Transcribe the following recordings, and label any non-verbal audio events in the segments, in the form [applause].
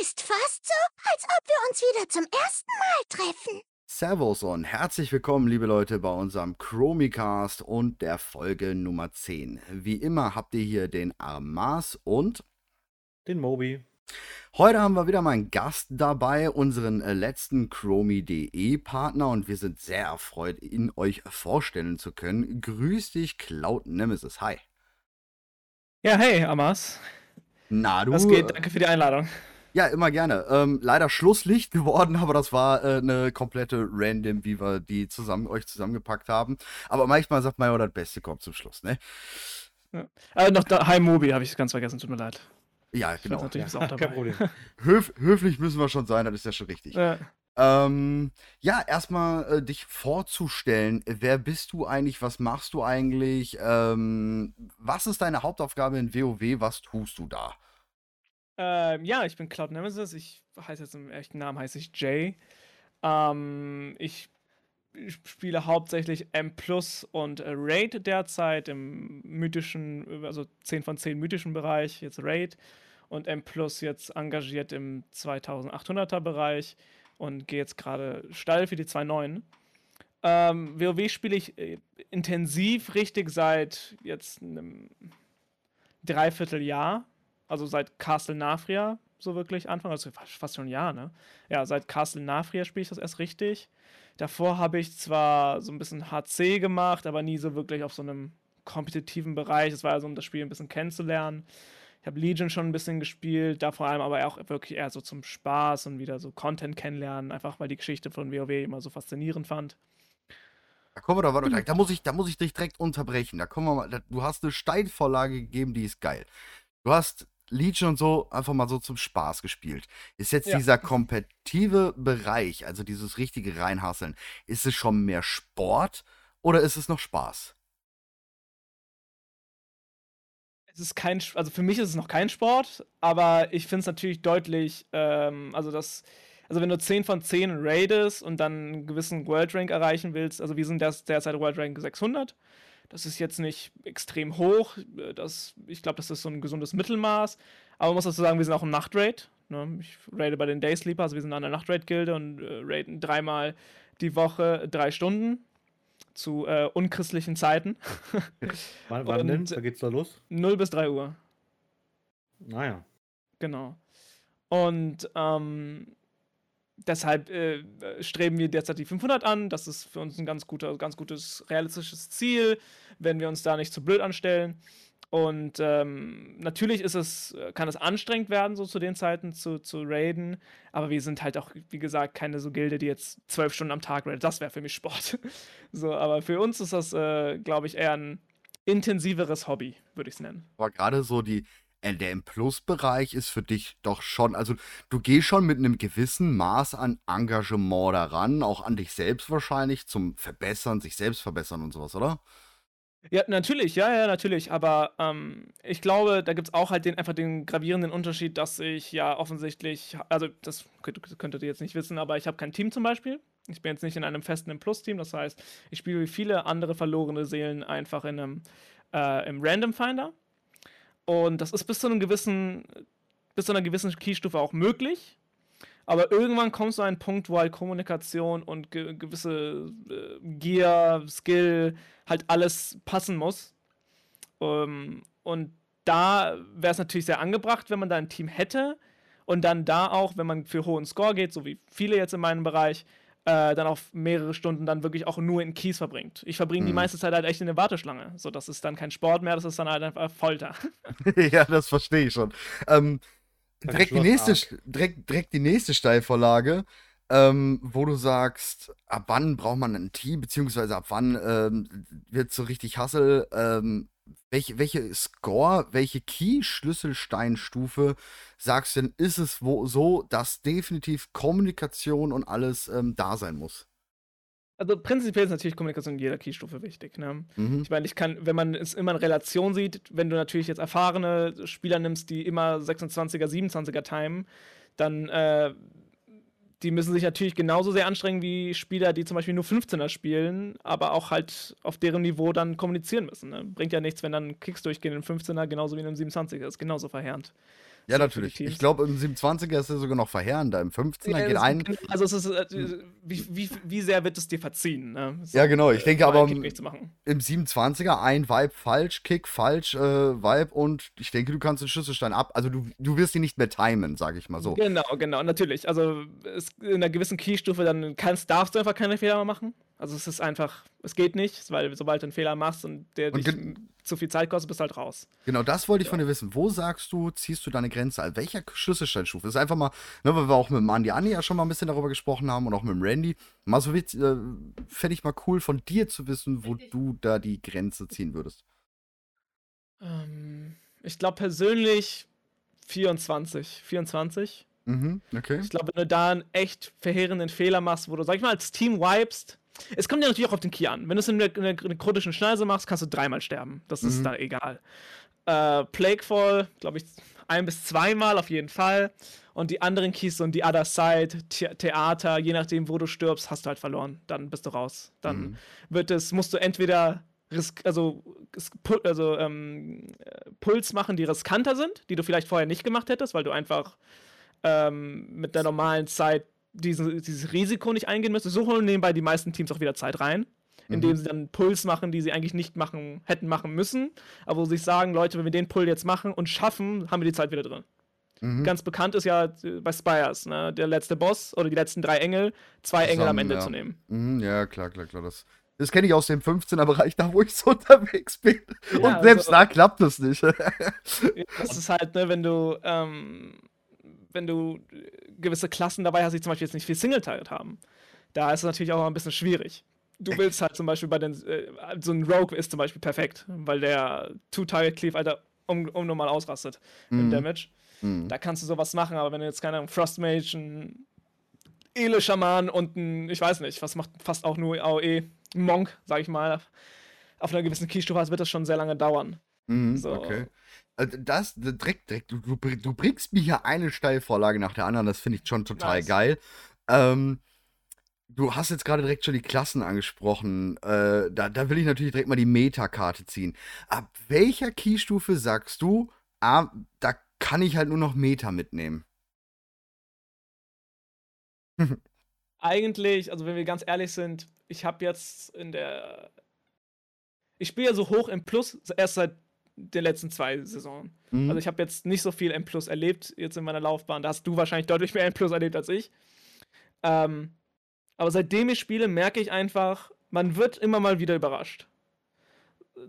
Ist fast so, als ob wir uns wieder zum ersten Mal treffen. Servus und herzlich willkommen, liebe Leute, bei unserem Chromicast und der Folge Nummer 10. Wie immer habt ihr hier den Armas und den Mobi. Heute haben wir wieder mal einen Gast dabei, unseren äh, letzten Chromie.de Partner und wir sind sehr erfreut, ihn euch vorstellen zu können. Grüß dich, Cloud Nemesis. Hi. Ja, hey, Amas. Na, du. Was geht? Danke für die Einladung. Ja, immer gerne. Ähm, leider Schlusslicht [laughs] geworden, aber das war äh, eine komplette Random, wie wir die zusammen, euch zusammengepackt haben. Aber manchmal sagt man ja, das Beste kommt zum Schluss, ne? Ja. Äh, noch da, Hi Mobi habe ich ganz vergessen, tut mir leid. Ja, genau. Natürlich ja, auch [laughs] dabei. Kein Problem. [laughs] Höf, höflich müssen wir schon sein, das ist ja schon richtig. Ja. Ähm, ja, erstmal äh, dich vorzustellen. Wer bist du eigentlich? Was machst du eigentlich? Ähm, was ist deine Hauptaufgabe in WoW? Was tust du da? Ähm, ja, ich bin Cloud Nemesis. Ich heiße jetzt im echten Namen heiße ich Jay. Ähm, ich spiele hauptsächlich M Plus und äh, Raid derzeit im mythischen, also 10 von 10 mythischen Bereich, jetzt Raid. Und M Plus jetzt engagiert im 2800er Bereich und gehe jetzt gerade steil für die 2.9. Ähm, WoW spiele ich äh, intensiv richtig seit jetzt einem Dreivierteljahr. Also seit Castle Nafria, so wirklich Anfang, also fast schon ein Jahr, ne? Ja, seit Castle Nafria spiele ich das erst richtig. Davor habe ich zwar so ein bisschen HC gemacht, aber nie so wirklich auf so einem kompetitiven Bereich. Es war also, um das Spiel ein bisschen kennenzulernen. Ich habe Legion schon ein bisschen gespielt, da vor allem aber auch wirklich eher so zum Spaß und wieder so Content kennenlernen, einfach weil die Geschichte von WoW immer so faszinierend fand. Da kommen wir doch weiter. Da muss ich, da muss ich dich direkt unterbrechen. Da kommen wir mal. Du hast eine Steinvorlage gegeben, die ist geil. Du hast Legion und so einfach mal so zum Spaß gespielt. Ist jetzt ja. dieser kompetitive Bereich, also dieses richtige Reinhasseln, ist es schon mehr Sport oder ist es noch Spaß? Es ist kein, also für mich ist es noch kein Sport, aber ich finde es natürlich deutlich, ähm, also das, also wenn du 10 von 10 raidest und dann einen gewissen World Rank erreichen willst, also wir sind derzeit World Rank 600, das ist jetzt nicht extrem hoch. Äh, das, ich glaube, das ist so ein gesundes Mittelmaß. Aber man muss dazu sagen, wir sind auch im Nachtraid. Ne? Ich raide bei den Daysleeper, also wir sind an der Nachtraid-Gilde und äh, raiden dreimal die Woche drei Stunden zu äh, unchristlichen Zeiten. [laughs] wann, wann denn? Da geht's da los? 0 bis 3 Uhr. Naja. Genau. Und ähm, deshalb äh, streben wir derzeit die 500 an. Das ist für uns ein ganz, guter, ganz gutes realistisches Ziel, wenn wir uns da nicht zu blöd anstellen. Und ähm, natürlich ist es, kann es anstrengend werden, so zu den Zeiten zu, zu raiden. Aber wir sind halt auch, wie gesagt, keine so Gilde, die jetzt zwölf Stunden am Tag raidet. Das wäre für mich Sport. [laughs] so, aber für uns ist das, äh, glaube ich, eher ein intensiveres Hobby, würde ich es nennen. Aber gerade so die, äh, der im Plus-Bereich ist für dich doch schon, also du gehst schon mit einem gewissen Maß an Engagement daran, auch an dich selbst wahrscheinlich, zum Verbessern, sich selbst verbessern und sowas, oder? Ja, natürlich, ja, ja, natürlich. Aber ähm, ich glaube, da gibt es auch halt den, einfach den gravierenden Unterschied, dass ich ja offensichtlich, also das könntet ihr jetzt nicht wissen, aber ich habe kein Team zum Beispiel. Ich bin jetzt nicht in einem festen Plus-Team, das heißt, ich spiele wie viele andere verlorene Seelen einfach in einem, äh, im Random Finder. Und das ist bis zu einem gewissen, bis zu einer gewissen Keystufe auch möglich. Aber irgendwann kommst du an einen Punkt, wo halt Kommunikation und ge gewisse äh, Gear, Skill, halt alles passen muss. Ähm, und da wäre es natürlich sehr angebracht, wenn man da ein Team hätte. Und dann da auch, wenn man für hohen Score geht, so wie viele jetzt in meinem Bereich, äh, dann auch mehrere Stunden dann wirklich auch nur in Keys verbringt. Ich verbringe mhm. die meiste Zeit halt echt in der Warteschlange. So, das ist dann kein Sport mehr, das ist dann halt einfach Folter. [laughs] [laughs] ja, das verstehe ich schon. Ähm, direkt, die nächste, direkt, direkt die nächste Steilvorlage, ähm, wo du sagst, ab wann braucht man ein Team, beziehungsweise ab wann ähm, wird so richtig Hassel, ähm, welche, welche Score, welche Key-Schlüsselsteinstufe sagst du denn, ist es wo, so, dass definitiv Kommunikation und alles ähm, da sein muss? Also prinzipiell ist natürlich Kommunikation in jeder Keystufe wichtig. Ne? Mhm. Ich meine, ich kann, wenn man es immer in Relation sieht, wenn du natürlich jetzt erfahrene Spieler nimmst, die immer 26er, 27er timen, dann äh, die müssen sich natürlich genauso sehr anstrengen wie Spieler, die zum Beispiel nur 15er spielen, aber auch halt auf deren Niveau dann kommunizieren müssen. Ne? Bringt ja nichts, wenn dann Kicks durchgehen in 15er, genauso wie in einem 27er. Das ist genauso verheerend. Ja, so natürlich. Ich glaube, im 27er ist er sogar noch verheerender. Im 15er Ja, geht ein. Also es ist, äh, wie, wie, wie sehr wird es dir verziehen? Ne? So, Ja, genau. Ich denke mal aber im 27er ein Vibe falsch, Kick falsch, äh, Vibe und ich denke, du kannst den Schlüsselstein ab. Also du, du wirst ihn nicht mehr timen, sage ich mal so. Genau, genau, natürlich. Also es, in einer gewissen Keystufe dann kannst, darfst du einfach keine Fehler mehr machen. Also es ist einfach, es geht nicht, weil sobald du einen Fehler machst und der Und dich zu viel Zeit kostet, bist du halt raus. Genau, das wollte ich von dir wissen. Wo sagst du, ziehst du deine Grenze an? Welcher Schlüsselsteinstufe? Das ist einfach mal, ne, weil wir auch mit dem Andi Andi ja schon mal ein bisschen darüber gesprochen haben und auch mit dem Randy. Mal so witz- äh, fände ich mal cool von dir zu wissen, wo du da die Grenze ziehen würdest. Ähm, ich glaube persönlich 24. 24. Mhm, okay. Ich glaube, wenn du da einen echt verheerenden Fehler machst, wo du, sag ich mal, als Team wipest, es kommt ja natürlich auch auf den Key an. Wenn du es in einer, in einer kritischen Schneise machst, kannst du dreimal sterben. Das ist Mhm. da egal. Äh, Plaguefall, glaube ich, ein bis zweimal auf jeden Fall. Und die anderen Keys, so die Other Side, The Theater, je nachdem, wo du stirbst, hast du halt verloren. Dann bist du raus. Dann Mhm. wird es, musst du entweder risk also, also ähm, äh, Puls machen, die riskanter sind, die du vielleicht vorher nicht gemacht hättest, weil du einfach ähm, mit der normalen Zeit diesen, dieses Risiko nicht eingehen müsstest. So holen nebenbei die meisten Teams auch wieder Zeit rein, indem Mhm. sie dann Puls machen, die sie eigentlich nicht machen, hätten machen müssen, aber wo sie sich sagen, Leute, wenn wir den Pull jetzt machen und schaffen, haben wir die Zeit wieder drin. Mhm. Ganz bekannt ist ja äh, bei Spires, ne, der letzte Boss oder die letzten drei Engel, zwei Engel am Zusammen, Ende ja. zu nehmen. Mhm, ja, klar, klar, klar. Das, das kenne ich aus dem 15er-Bereich, da wo ich so [laughs] unterwegs bin. Ja, Und selbst also- da klappt es nicht. [laughs] Das ist halt, ne, wenn du, ähm, wenn du äh, gewisse Klassen dabei hast, die zum Beispiel jetzt nicht viel Single-Target haben. Da ist es natürlich auch ein bisschen schwierig. Du willst halt zum Beispiel bei den, äh, so ein Rogue ist zum Beispiel perfekt, weil der Two-Target-Cleave, Alter, um, unnormal ausrastet im Mhm. Damage. Mhm. Da kannst du sowas machen, aber wenn du jetzt, keine Ahnung, Frostmage, ein Ele-Schaman und ein, ich weiß nicht, was macht fast auch nur AOE, Monk, sag ich mal, auf einer gewissen Keystufe hast, wird das schon sehr lange dauern. Mhm, So. Okay. Also Das, direkt, direkt, du, du, bring- du bringst mir hier eine Steilvorlage nach der anderen, das finde ich schon total Nice. geil. Ähm, du hast jetzt gerade direkt schon die Klassen angesprochen. Äh, da, da will ich natürlich direkt mal die Meta-Karte ziehen. Ab welcher Keystufe sagst du, ah, da kann ich halt nur noch Meta mitnehmen? [laughs] eigentlich, also wenn wir ganz ehrlich sind, ich habe jetzt in der. Ich spiele ja so hoch im Plus erst seit den letzten zwei Saisonen. Mhm. Also ich habe jetzt nicht so viel M Plus erlebt jetzt in meiner Laufbahn. Da hast du wahrscheinlich deutlich mehr M Plus erlebt als ich. Ähm, aber seitdem ich spiele, merke ich einfach, man wird immer mal wieder überrascht.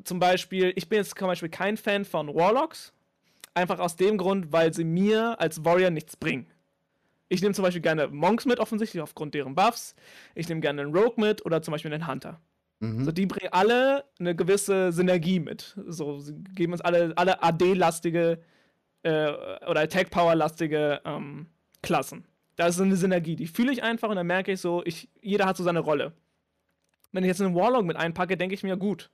Zum Beispiel, ich bin jetzt zum Beispiel kein Fan von Warlocks. Einfach aus dem Grund, weil sie mir als Warrior nichts bringen. Ich nehme zum Beispiel gerne Monks mit, offensichtlich aufgrund deren Buffs. Ich nehme gerne einen Rogue mit oder zum Beispiel einen Hunter. Mhm. So, die bringen alle eine gewisse Synergie mit. So, sie geben uns alle, alle AD-lastige äh, oder Attack-Power-lastige ähm, Klassen. Da ist so eine Synergie, die fühle ich einfach und dann merke ich so, ich, jeder hat so seine Rolle. Wenn ich jetzt einen Warlock mit einpacke, denke ich mir, gut,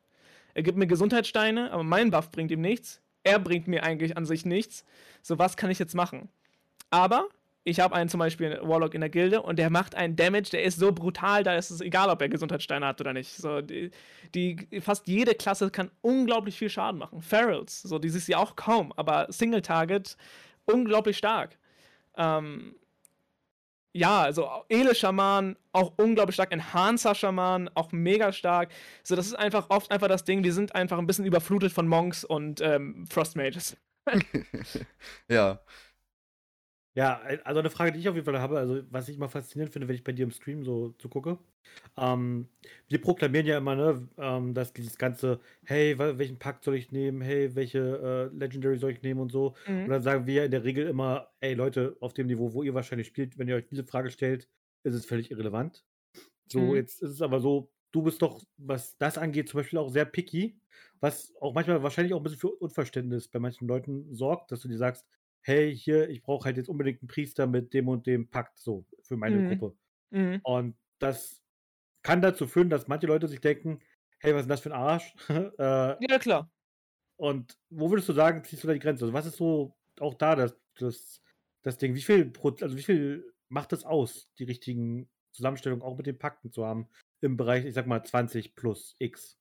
er gibt mir Gesundheitssteine, aber mein Buff bringt ihm nichts. Er bringt mir eigentlich an sich nichts. So, was kann ich jetzt machen? Aber ich habe einen zum Beispiel einen Warlock in der Gilde und der macht einen Damage, der ist so brutal, da ist es egal, ob er Gesundheitssteine hat oder nicht. So, die, die, fast jede Klasse kann unglaublich viel Schaden machen. Ferals, so, die siehst du ja auch kaum, aber Single Target unglaublich stark. Ähm, ja, also Ele-Schaman, auch unglaublich stark. Enhancer-Schaman, auch mega stark. So, das ist einfach oft einfach das Ding, wir sind einfach ein bisschen überflutet von Monks und ähm, Frost [laughs] ja. Ja, also eine Frage, die ich auf jeden Fall habe, also was ich immer faszinierend finde, wenn ich bei dir im Stream so zugucke. Ähm, wir proklamieren ja immer, ne, ähm, dass dieses ganze, hey, wel- welchen Pakt soll ich nehmen, hey, welche äh, Legendary soll ich nehmen und so. Mhm. Und dann sagen wir ja in der Regel immer, ey Leute, auf dem Niveau, wo ihr wahrscheinlich spielt, wenn ihr euch diese Frage stellt, ist es völlig irrelevant. So, Mhm. jetzt ist es aber so, du bist doch, was das angeht, zum Beispiel auch sehr picky, was auch manchmal wahrscheinlich auch ein bisschen für Unverständnis bei manchen Leuten sorgt, dass du dir sagst, hey, hier, ich brauche halt jetzt unbedingt einen Priester mit dem und dem Pakt, so, für meine Mhm. Gruppe. Mhm. Und das kann dazu führen, dass manche Leute sich denken, hey, was ist denn das für ein Arsch? [laughs] äh, Ja, klar. und wo würdest du sagen, ziehst du da die Grenze? Also was ist so auch da das, das, das Ding? Wie viel, also wie viel macht es aus, die richtigen Zusammenstellungen auch mit den Pakten zu haben im Bereich, ich sag mal, 20 plus X?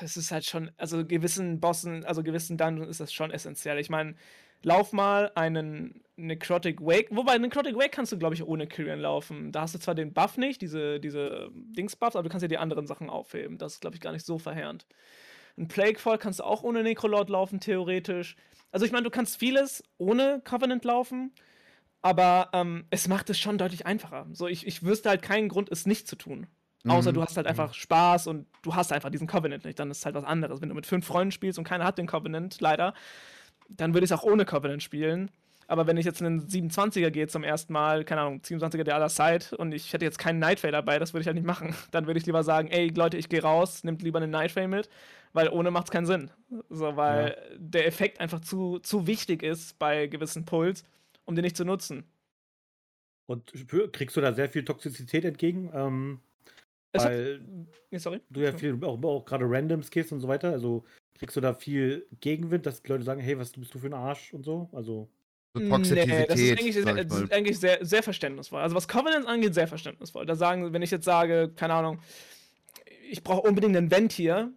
es ist halt schon, also gewissen Bossen, also gewissen Dungeons ist das schon essentiell. Ich meine, lauf mal einen Necrotic Wake. Wobei, Necrotic Wake kannst du, glaube ich, ohne Kyrian laufen. Da hast du zwar den Buff nicht, diese, diese Dings-Buffs, aber du kannst ja die anderen Sachen aufheben. Das ist, glaube ich, gar nicht so verheerend. Ein Plaguefall kannst du auch ohne Necrolord laufen, theoretisch. Also, ich meine, du kannst vieles ohne Covenant laufen, aber ähm, es macht es schon deutlich einfacher. So, ich, ich wüsste halt keinen Grund, es nicht zu tun. Außer Mhm. du hast halt einfach Spaß und du hast einfach diesen Covenant nicht. Dann ist es halt was anderes. Wenn du mit fünf Freunden spielst und keiner hat den Covenant, leider, dann würde ich es auch ohne Covenant spielen. Aber wenn ich jetzt einen 27er gehe zum ersten Mal, keine Ahnung, 27er der aller Zeit und ich hätte jetzt keinen Nightray dabei, das würde ich halt nicht machen. [laughs] Dann würde ich lieber sagen, ey Leute, ich gehe raus, nehmt lieber einen Nightray mit, weil ohne macht es keinen Sinn. So, weil der Effekt einfach zu, zu wichtig ist bei gewissen Pulls, um den nicht zu nutzen. Und kriegst du da sehr viel Toxizität entgegen? Ähm, Es hat- weil Ja, sorry. du ja viel, auch, auch gerade Randoms gehst und so weiter. Also kriegst du da viel Gegenwind, dass die Leute sagen, hey, was bist du für ein Arsch und so? Also. So Nee, Toxizität, das ist eigentlich, sehr, das ist eigentlich sehr, sehr verständnisvoll. Also was Covenants angeht, sehr verständnisvoll. Da sagen, wenn ich jetzt sage, keine Ahnung, ich brauche unbedingt einen Vent hier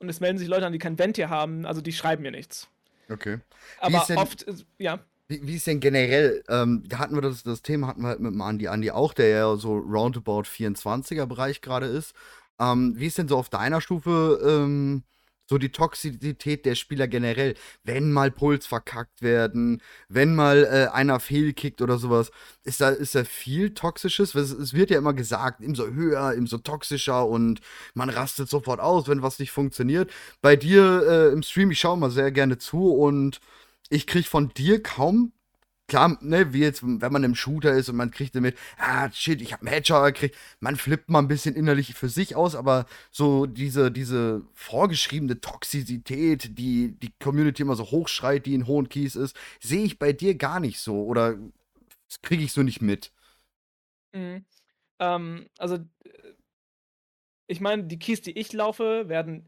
und es melden sich Leute an, die kein Vent hier haben, also die schreiben mir nichts. Okay. Aber denn- oft, ist- ja, Wie, wie ist denn generell, ähm, da hatten wir das, das Thema hatten wir halt mit dem Andi, Andi auch, der ja so roundabout 24er Bereich gerade ist. Ähm, wie ist denn so auf deiner Stufe ähm, so die Toxizität der Spieler generell? Wenn mal Puls verkackt werden, wenn mal äh, einer fehlkickt oder sowas, ist da, ist da viel Toxisches? Es, es wird ja immer gesagt, umso höher, umso toxischer und man rastet sofort aus, wenn was nicht funktioniert. Bei dir äh, im Stream, ich schaue mal sehr gerne zu und ich krieg von dir kaum, klar, ne, wie jetzt, wenn man im Shooter ist und man kriegt damit, ah, shit, ich hab einen Headshot gekriegt, man flippt mal ein bisschen innerlich für sich aus, aber so diese, diese vorgeschriebene Toxizität, die die Community immer so hochschreit, die in hohen Keys ist, sehe ich bei dir gar nicht so oder kriege ich so nicht mit. Mhm. Ähm, also, äh, ich meine, die Keys, die ich laufe, werden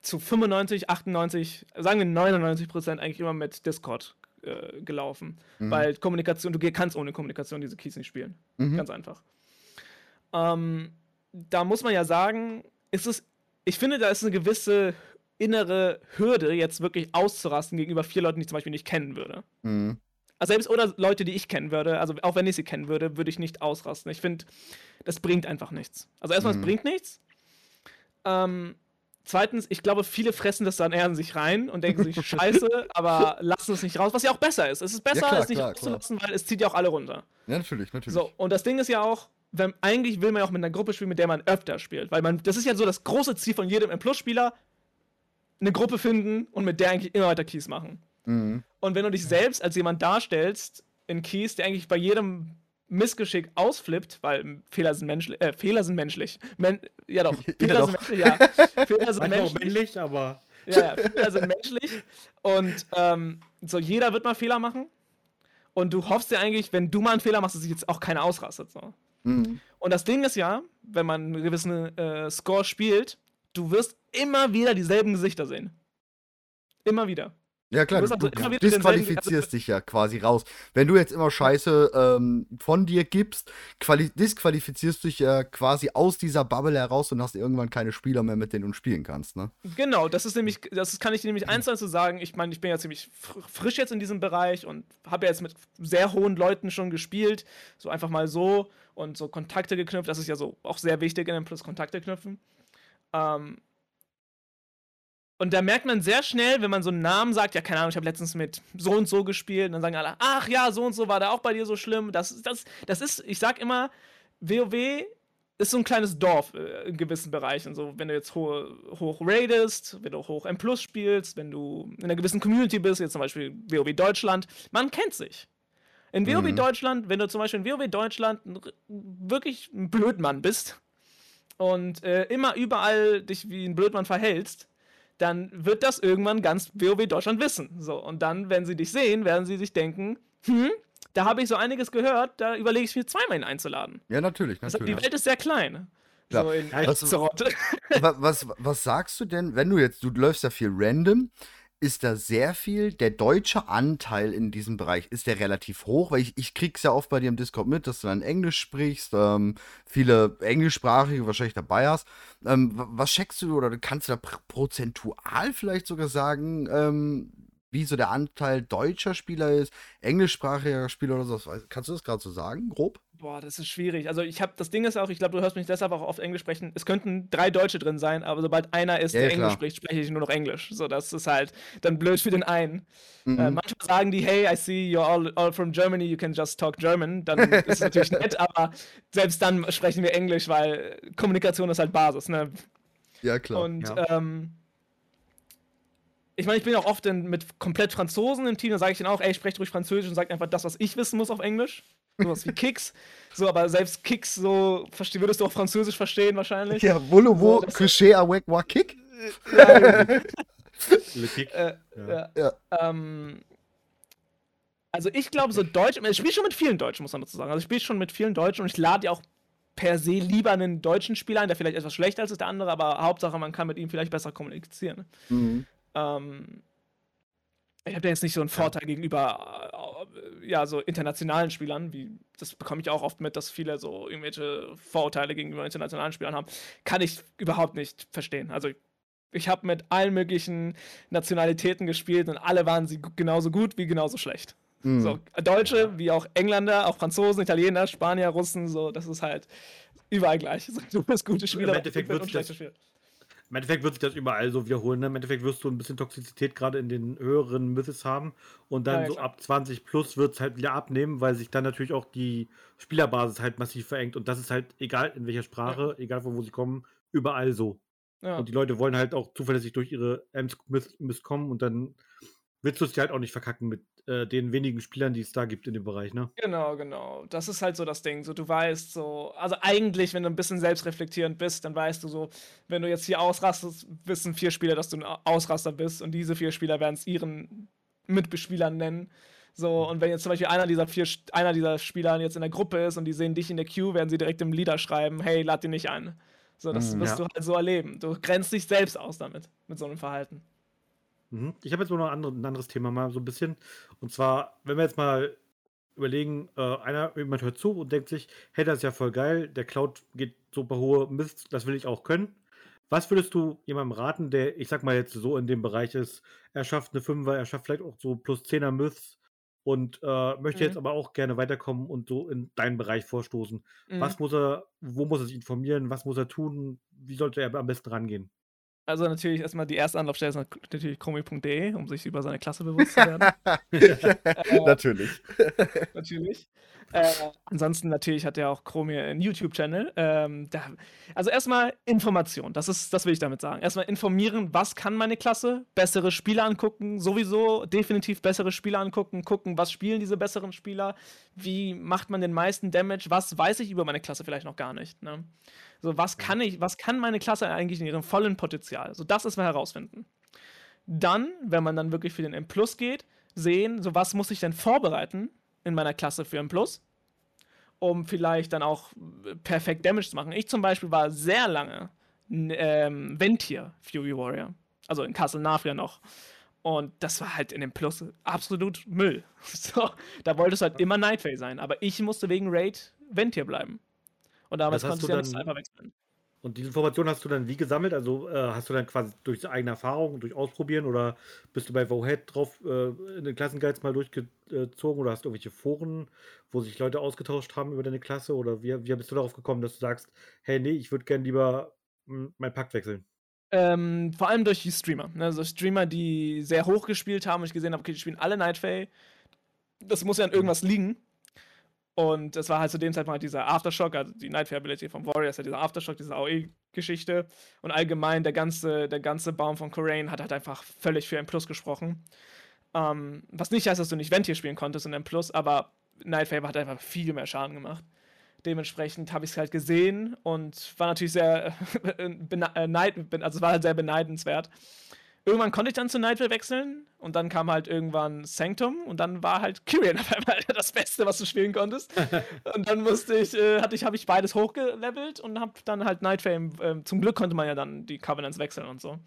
zu 95, 98, sagen wir 99 Prozent eigentlich immer mit Discord äh, gelaufen. Mhm. Weil Kommunikation, du kannst ohne Kommunikation diese Keys nicht spielen. Mhm. Ganz einfach. Ähm, da muss man ja sagen, ist es, ich finde, da ist eine gewisse innere Hürde, jetzt wirklich auszurasten gegenüber vier Leuten, die ich zum Beispiel nicht kennen würde. Mhm. Also selbst oder Leute, die ich kennen würde, also auch wenn ich sie kennen würde, würde ich nicht ausrasten. Ich finde, das bringt einfach nichts. Also erstmal, Mhm. es bringt nichts. Ähm, zweitens, ich glaube, viele fressen das dann eher in sich rein und denken sich, scheiße, [laughs] aber lassen es nicht raus, was ja auch besser ist. Es ist besser, klar, es nicht klar, klar. rauszulassen, weil es zieht ja auch alle runter. Ja, natürlich, natürlich. So, und das Ding ist ja auch, wenn, eigentlich will man ja auch mit einer Gruppe spielen, mit der man öfter spielt. Weil man, das ist ja so das große Ziel von jedem M-Plus-Spieler, eine Gruppe finden und mit der eigentlich immer weiter Keys machen. Mhm. Und wenn du dich selbst als jemand darstellst in Keys, der eigentlich bei jedem Missgeschick ausflippt, weil Fehler sind menschlich, äh, Fehler sind menschlich. Men ja doch, [laughs] Ja, Fehler doch. sind menschlich, ja. Fehler sind auch menschlich. männlich, aber. Ja, ja, Fehler sind menschlich. Und ähm, so jeder wird mal Fehler machen. Und du hoffst ja eigentlich, wenn du mal einen Fehler machst, dass sich jetzt auch keiner ausrastet. So. Mhm. Und das Ding ist ja, wenn man einen gewissen äh, Score spielt, du wirst immer wieder dieselben Gesichter sehen. Immer wieder. Ja, klar, Du also du disqualifizierst dich ja quasi raus. Wenn du jetzt immer Scheiße ähm, von dir gibst, quali disqualifizierst du dich ja quasi aus dieser Bubble heraus und hast irgendwann keine Spieler mehr, mit denen du spielen kannst, ne? Genau, das ist nämlich, das kann ich dir nämlich eins zu eins so sagen. Ich meine, ich bin ja ziemlich fr- frisch jetzt in diesem Bereich und habe ja jetzt mit sehr hohen Leuten schon gespielt, so einfach mal so und so Kontakte geknüpft. Das ist ja so auch sehr wichtig in dem Plus Kontakte knüpfen. Ähm, und da merkt man sehr schnell, wenn man so einen Namen sagt, ja, keine Ahnung, ich habe letztens mit so und so gespielt, und dann sagen alle, ach ja, so und so war da auch bei dir so schlimm. Das, das, das ist, ich sag immer, WoW ist so ein kleines Dorf äh, in gewissen Bereichen. So, wenn du jetzt hoch, hoch raidest, wenn du hoch M Plus spielst, wenn du in einer gewissen Community bist, jetzt zum Beispiel WoW Deutschland, man kennt sich. In WoW Mhm. Deutschland, wenn du zum Beispiel in WoW Deutschland wirklich ein Blödmann bist und äh, immer überall dich wie ein Blödmann verhältst, dann wird das irgendwann ganz WoW Deutschland wissen. So, und dann, wenn sie dich sehen, werden sie sich denken, hm, da habe ich so einiges gehört, da überlege ich mir zweimal ihn einzuladen. Ja, natürlich, Also, die natürlich. Welt ist sehr klein. Klar. So in Ja, das- Azeroth. Wa- was, was sagst du denn, wenn du jetzt, du läufst ja viel random, ist da sehr viel, der deutsche Anteil in diesem Bereich, ist der relativ hoch? Weil ich, ich krieg's ja oft bei dir im Discord mit, dass du dann Englisch sprichst, ähm, viele englischsprachige wahrscheinlich dabei hast. Ähm, wa- was checkst du oder kannst du da pr- prozentual vielleicht sogar sagen, ähm, wie so der Anteil deutscher Spieler ist, englischsprachiger Spieler oder so. Kannst du das gerade so sagen, grob? Boah, das ist schwierig. Also ich habe, das Ding ist auch, ich glaube, du hörst mich deshalb auch oft Englisch sprechen. Es könnten drei Deutsche drin sein, aber sobald einer ist, Ja, der ja, Englisch klar. spricht, spreche ich nur noch Englisch. So, das ist halt dann blöd für den einen. Mhm. Äh, manchmal sagen die, hey, I see you're all, all from Germany, you can just talk German. Dann [laughs] ist es natürlich nett, aber selbst dann sprechen wir Englisch, weil Kommunikation ist halt Basis. Ne? ja, klar. Und Ja. ähm, ich meine, ich bin auch oft in, mit komplett Franzosen im Team, da sage ich denen auch, ey, sprecht ruhig Französisch und sagt einfach das, was ich wissen muss auf Englisch. Sowas wie [laughs] Kicks. So, aber selbst Kicks, so würdest du auch Französisch verstehen wahrscheinlich. ja, Volovo, So, Couché, Awek, Wa, Kick. [laughs] [laughs] Le Kick. Äh, Ja. ja. Ähm, also ich glaube, so Deutsch, ich spiele schon mit vielen Deutschen, muss man dazu sagen. Also ich spiele schon mit vielen Deutschen und ich lade ja auch per se lieber einen deutschen Spieler ein, der vielleicht etwas schlechter ist als der andere, aber Hauptsache, man kann mit ihm vielleicht besser kommunizieren. Mhm. Ähm, ich habe da jetzt nicht so einen Vorteil gegenüber äh, ja, so internationalen Spielern, wie das bekomme ich auch oft mit, dass viele so irgendwelche Vorurteile gegenüber internationalen Spielern haben. Kann ich überhaupt nicht verstehen. Also ich, habe mit allen möglichen Nationalitäten gespielt und alle waren sie genauso gut wie genauso schlecht. Mhm. So, Deutsche wie auch Engländer, auch Franzosen, Italiener, Spanier, Russen, so, das ist halt überall gleich. [laughs] Du bist gute Spieler Endeffekt und wird's schlechte Spieler. Im Endeffekt wird sich das überall so wiederholen. Ne? Im Endeffekt wirst du ein bisschen Toxizität gerade in den höheren Mythos haben. Und dann Ja, ja, so klar. ab 20 plus wird es halt wieder abnehmen, weil sich dann natürlich auch die Spielerbasis halt massiv verengt. Und das ist halt egal in welcher Sprache, egal von wo sie kommen, überall so. Ja. Und die Leute wollen halt auch zuverlässig durch ihre Myths kommen und dann willst du es dir halt auch nicht verkacken mit äh, den wenigen Spielern, die es da gibt in dem Bereich, ne? Genau, genau. Das ist halt so das Ding. So, du weißt so, also eigentlich, wenn du ein bisschen selbstreflektierend bist, dann weißt du so, wenn du jetzt hier ausrastest, wissen vier Spieler, dass du ein Ausraster bist und diese vier Spieler werden es ihren Mitbespielern nennen. So, und wenn jetzt zum Beispiel einer dieser vier, einer dieser Spieler jetzt in der Gruppe ist und die sehen dich in der Queue, werden sie direkt im Leader schreiben, hey, lad den nicht ein. So, das Mhm. wirst Ja. du halt so erleben. Du grenzt dich selbst aus damit, mit so einem Verhalten. Mhm. Ich habe jetzt mal noch ein, andere, ein anderes Thema mal so ein bisschen. Und zwar, wenn wir jetzt mal überlegen, äh, einer, jemand hört zu und denkt sich, hey, das ist ja voll geil, der Cloud geht super hohe Mist, das will ich auch können. Was würdest du jemandem raten, der, ich sag mal jetzt so in dem Bereich ist, er schafft eine Fünfer, er schafft vielleicht auch so plus 10er Myths und äh, möchte Mhm. jetzt aber auch gerne weiterkommen und so in deinen Bereich vorstoßen. Mhm. Was muss er, wo muss er sich informieren, was muss er tun, wie sollte er am besten rangehen? Also natürlich erstmal die erste Anlaufstelle ist natürlich chromi.de, um sich über seine Klasse bewusst zu werden. [laughs] Äh, Natürlich. [laughs] natürlich. Äh, ansonsten natürlich hat er auch Chromie einen YouTube-Channel. Ähm, also erstmal Information, das ist, das will ich damit sagen. Erstmal informieren, was kann meine Klasse, bessere Spieler angucken, sowieso definitiv bessere Spieler angucken, gucken, was spielen diese besseren Spieler, wie macht man den meisten Damage, was weiß ich über meine Klasse vielleicht noch gar nicht. Ne? So, was kann ich, was kann meine Klasse eigentlich in ihrem vollen Potenzial? So, das ist mal herausfinden. Dann, wenn man dann wirklich für den M Plus geht, sehen, so was muss ich denn vorbereiten in meiner Klasse für M Plus, um vielleicht dann auch äh, perfekt Damage zu machen. Ich zum Beispiel war sehr lange ähm, Ventir Fury Warrior, also in Castle Nafria noch. Und das war halt in dem Plus absolut Müll. [laughs] So, da wollte es halt immer Nightfall sein, aber ich musste wegen Raid Ventir bleiben. Und damals Das hast konnte ich du ja nicht dann- einfach wechseln. Und diese Information hast du dann wie gesammelt? Also äh, hast du dann quasi durch eigene Erfahrung, durch Ausprobieren oder bist du bei Wohead drauf äh, in den Klassenguides mal durchgezogen oder hast du irgendwelche Foren, wo sich Leute ausgetauscht haben über deine Klasse oder wie, wie bist du darauf gekommen, dass du sagst, hey, nee, ich würde gerne lieber hm, mein Pakt wechseln? Ähm, vor allem durch die Streamer. Ne? Also Streamer, die sehr hoch gespielt haben und ich gesehen habe, okay, die spielen alle Nightfall. Das muss ja an irgendwas liegen. Und es war halt zu dem Zeitpunkt halt dieser Aftershock, also die Nightfall Ability vom Warrior ist ja dieser Aftershock, diese AOE-Geschichte. Und allgemein der ganze, der ganze Baum von Corraine hat halt einfach völlig für M Plus gesprochen. Ähm, was nicht heißt, dass du nicht Ventir spielen konntest in M Plus, aber Nightfall hat einfach viel mehr Schaden gemacht. Dementsprechend habe ich es halt gesehen und war natürlich sehr [laughs] äh, bin- also es war halt sehr beneidenswert. Irgendwann konnte ich dann zu Nightfall wechseln und dann kam halt irgendwann Sanctum und dann war halt Kyrian [laughs] auf einmal das Beste, was du spielen konntest. [laughs] und dann musste ich, äh, hatte ich, habe ich beides hochgelevelt und habe dann halt Nightfall, im, ähm, zum Glück konnte man ja dann die Covenants wechseln und so.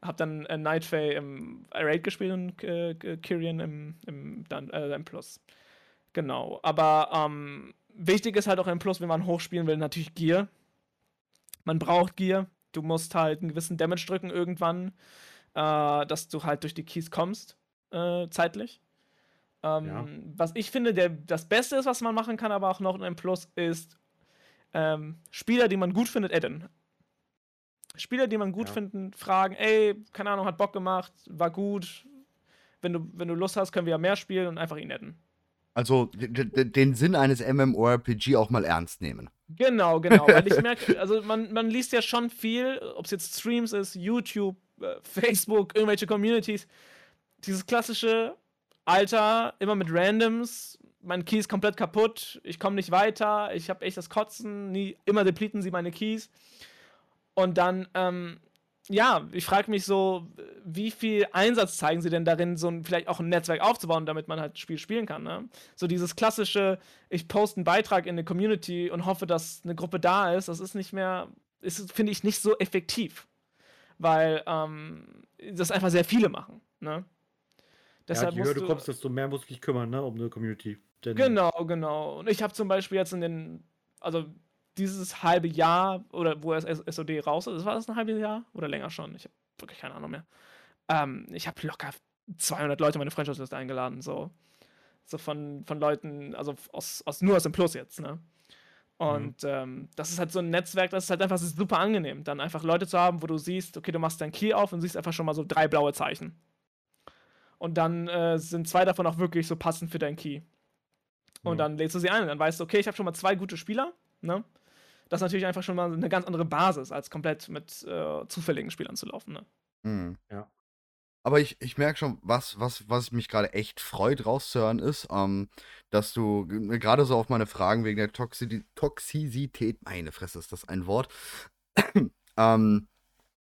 Hab dann äh, Nightfall im Raid gespielt und äh, Kyrian im, im, dann, äh, im Plus. Genau, aber ähm, wichtig ist halt auch im Plus, wenn man hochspielen will, natürlich Gear. Man braucht Gear. Du musst halt einen gewissen Damage drücken irgendwann, äh, dass du halt durch die Keys kommst. äh, zeitlich. Ähm, Ja. Was ich finde, der, das Beste ist, was man machen kann, aber auch noch ein Plus, ist ähm, Spieler, die man gut findet, adden. Spieler, die man gut Ja. finden, fragen, ey, keine Ahnung, hat Bock gemacht, war gut. Wenn du, wenn du Lust hast, können wir ja mehr spielen und einfach ihn adden. Also den Sinn eines MMORPG auch mal ernst nehmen. Genau, genau. Weil ich [laughs] merke, also man, man liest ja schon viel, ob es jetzt Streams ist, YouTube, Facebook, irgendwelche Communities. Dieses klassische Alter, immer mit Randoms, mein Key ist komplett kaputt, ich komme nicht weiter, ich habe echt das Kotzen, nie, immer depleten sie meine Keys. Und dann, ähm, ja, ich frage mich so, wie viel Einsatz zeigen sie denn darin, so ein, vielleicht auch ein Netzwerk aufzubauen, damit man halt Spiel spielen kann, ne? So dieses klassische, ich poste einen Beitrag in eine Community und hoffe, dass eine Gruppe da ist, das ist nicht mehr, ist, finde ich, nicht so effektiv. Weil ähm, das einfach sehr viele machen, ne? ja, je höher du kommst, desto mehr musst du dich kümmern, ne, um eine Community. Denn Genau, genau. Und ich habe zum Beispiel jetzt in den, also dieses halbe Jahr oder wo es SOD raus ist, war das ein halbes Jahr oder länger schon? Ich habe wirklich keine Ahnung mehr. Ähm, ich habe locker 200 Leute in meine Freundschaftsliste eingeladen, so. So von, von Leuten, also aus, aus, nur aus dem Plus jetzt, ne? Und ähm, das ist halt so ein Netzwerk, das ist halt einfach super angenehm, dann einfach Leute zu haben, wo du siehst, okay, du machst dein Key auf und siehst einfach schon mal so drei blaue Zeichen. Und dann äh, sind zwei davon auch wirklich so passend für dein Key. Und Mhm. dann lädst du sie ein und dann weißt du, okay, ich habe schon mal zwei gute Spieler, ne? Das ist natürlich einfach schon mal eine ganz andere Basis, als komplett mit äh, zufälligen Spielern zu laufen, ne? Mhm. Ja. Aber ich, ich merke schon, was, was, was mich gerade echt freut rauszuhören ist, ähm, dass du g- gerade so auf meine Fragen wegen der Toxi Toxizität, meine Fresse, ist das ein Wort, [coughs] ähm,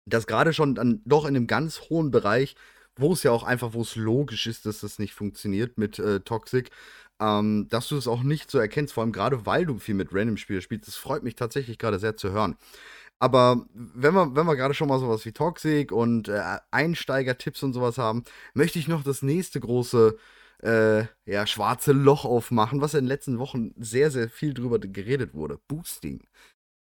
dass gerade schon dann doch in einem ganz hohen Bereich, wo es ja auch einfach, wo es logisch ist, dass das nicht funktioniert mit äh, Toxic, ähm, dass du es auch nicht so erkennst, vor allem gerade weil du viel mit Random-Spielen spielst. Das freut mich tatsächlich gerade sehr zu hören. Aber wenn wir, wenn wir gerade schon mal sowas wie Toxic und äh, Einsteiger-Tipps und sowas haben, möchte ich noch das nächste große äh, ja, schwarze Loch aufmachen, was in den letzten Wochen sehr, sehr viel drüber geredet wurde. Boosting.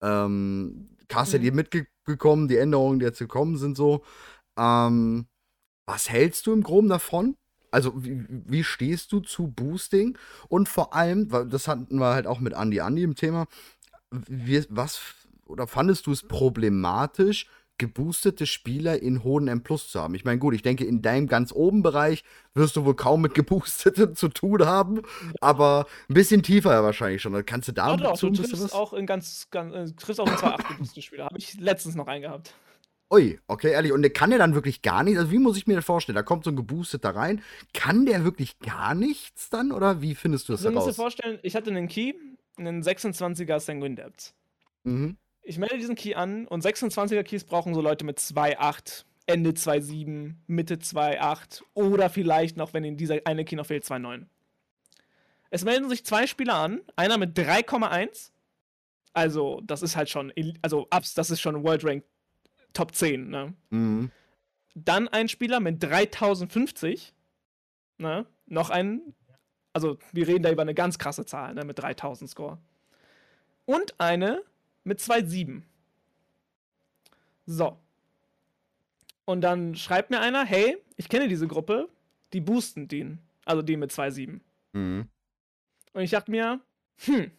Ähm, Cast ja Mhm. dir mitgekommen, die Änderungen, die jetzt gekommen sind, so. Ähm, was hältst du im Groben davon? Also, wie, wie stehst du zu Boosting? Und vor allem, weil das hatten wir halt auch mit Andy Andy im Thema, wie, was oder fandest du es problematisch, geboostete Spieler in hohen M Plus zu haben? Ich meine, gut, ich denke, in deinem ganz oben Bereich wirst du wohl kaum mit Geboosteten [laughs] zu tun haben, aber ein bisschen tiefer ja wahrscheinlich schon. Kannst du da Ja, doch, dazu du ein bisschen triffst was? auch in ganz, ganz äh, triffst auch in zwei abgebooste Spieler. Habe ich letztens noch einen gehabt. Ui, okay, ehrlich. Und der kann ja dann wirklich gar nichts? Also, wie muss ich mir das vorstellen? Da kommt so ein Geboosteter rein. Kann der wirklich gar nichts dann? Oder wie findest du das Also, du musst dir heraus? vorstellen, ich hatte einen Key, einen 26er Sanguine Depth. Mhm. Ich melde diesen Key an und 26er Keys brauchen so Leute mit 2,8, Ende 2,7, Mitte 2,8 oder vielleicht noch, wenn ihnen dieser eine Key noch fehlt, 2,9. Es melden sich zwei Spieler an, einer mit 3,1. Also, das ist halt schon, also Ups, das ist schon World Rank Top 10, ne? Mhm. Dann ein Spieler mit 3050. Ne? Noch ein. Also, wir reden da über eine ganz krasse Zahl, ne? Mit 3000 Score. Und eine mit 2,7. So. Und dann schreibt mir einer: Hey, ich kenne diese Gruppe, die boosten den. Also die mit 2,7. Mhm. Und ich dachte mir, hm,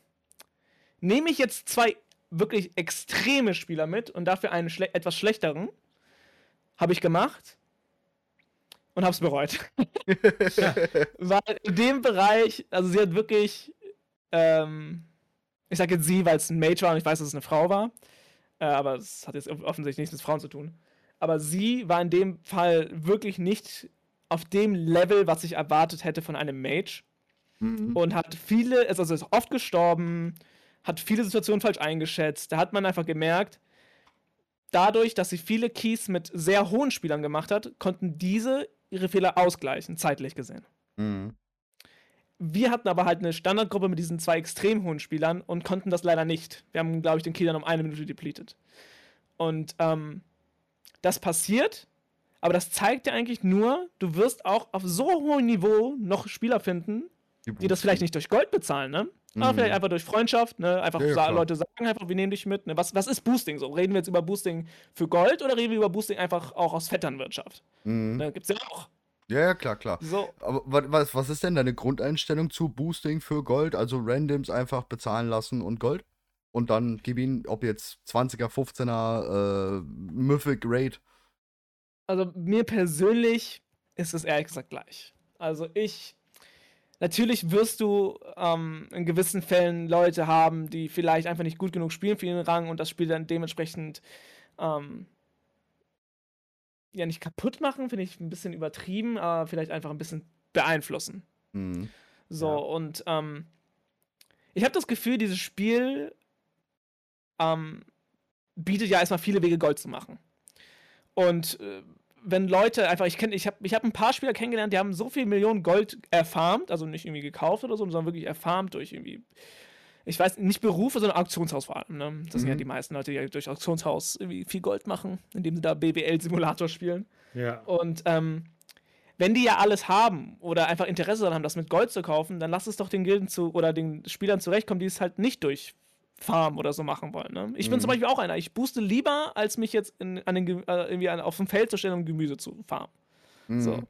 nehme ich jetzt zwei wirklich extreme Spieler mit und dafür einen schle etwas schlechteren? Habe ich gemacht und habe es bereut. [laughs] Weil in dem Bereich, also sie hat wirklich, ähm, ich sage jetzt sie, weil es ein Mage war und ich weiß, dass es eine Frau war, äh, aber es hat jetzt offensichtlich nichts mit Frauen zu tun. Aber sie war in dem Fall wirklich nicht auf dem Level, was ich erwartet hätte von einem Mage Mhm. und hat viele, ist also ist oft gestorben, hat viele Situationen falsch eingeschätzt. Da hat man einfach gemerkt, dadurch, dass sie viele Keys mit sehr hohen Spielern gemacht hat, konnten diese ihre Fehler ausgleichen, zeitlich gesehen. Mhm. Wir hatten aber halt eine Standardgruppe mit diesen zwei extrem hohen Spielern und konnten das leider nicht. Wir haben, glaube ich, den Key dann um eine Minute depleted. Und ähm, das passiert, aber das zeigt dir eigentlich nur, du wirst auch auf so hohem Niveau noch Spieler finden, die das vielleicht nicht durch Gold bezahlen, ne? Aber Mhm. vielleicht einfach durch Freundschaft, ne? Einfach Ja, ja. Leute sagen einfach, wir nehmen dich mit. Ne? Was, was ist Boosting so? Reden wir jetzt über Boosting für Gold oder reden wir über Boosting einfach auch aus Vetternwirtschaft? Mhm. Ne? Gibt's ja auch. Ja, ja, klar, klar. So, Aber wa- was, was ist denn deine Grundeinstellung zu Boosting für Gold? Also Randoms einfach bezahlen lassen und Gold? Und dann gib ihn, ob jetzt 20er, 15er, äh, Mythic Raid. also mir persönlich ist es ehrlich gesagt gleich. Also ich, natürlich wirst du ähm, in gewissen Fällen Leute haben, die vielleicht einfach nicht gut genug spielen für ihren Rang und das Spiel dann dementsprechend ähm, ja nicht kaputt machen, finde ich ein bisschen übertrieben, aber vielleicht einfach ein bisschen beeinflussen. Mhm. So, Ja. und ähm, ich habe das Gefühl, dieses Spiel ähm, bietet ja erstmal viele Wege, Gold zu machen. Und äh, wenn Leute einfach, ich kenne, ich habe ich hab ein paar Spieler kennengelernt, die haben so viel Millionen Gold erfarmt, also nicht irgendwie gekauft oder so, sondern wirklich erfarmt durch irgendwie, ich weiß nicht Berufe, sondern Auktionshaus vor allem. Ne? Das sind ja Mhm. die meisten Leute, die ja durch Auktionshaus viel Gold machen, indem sie da BWL-Simulator spielen. Ja. Und ähm, wenn die ja alles haben oder einfach Interesse daran haben, das mit Gold zu kaufen, dann lass es doch den Gilden zu oder den Spielern zurechtkommen, die es halt nicht durch Farm oder so machen wollen. Ne? Ich bin Mhm. zum Beispiel auch einer. Ich booste lieber, als mich jetzt in, an den, äh, irgendwie an, auf dem Feld zu stellen, um Gemüse zu farmen. Mhm. So.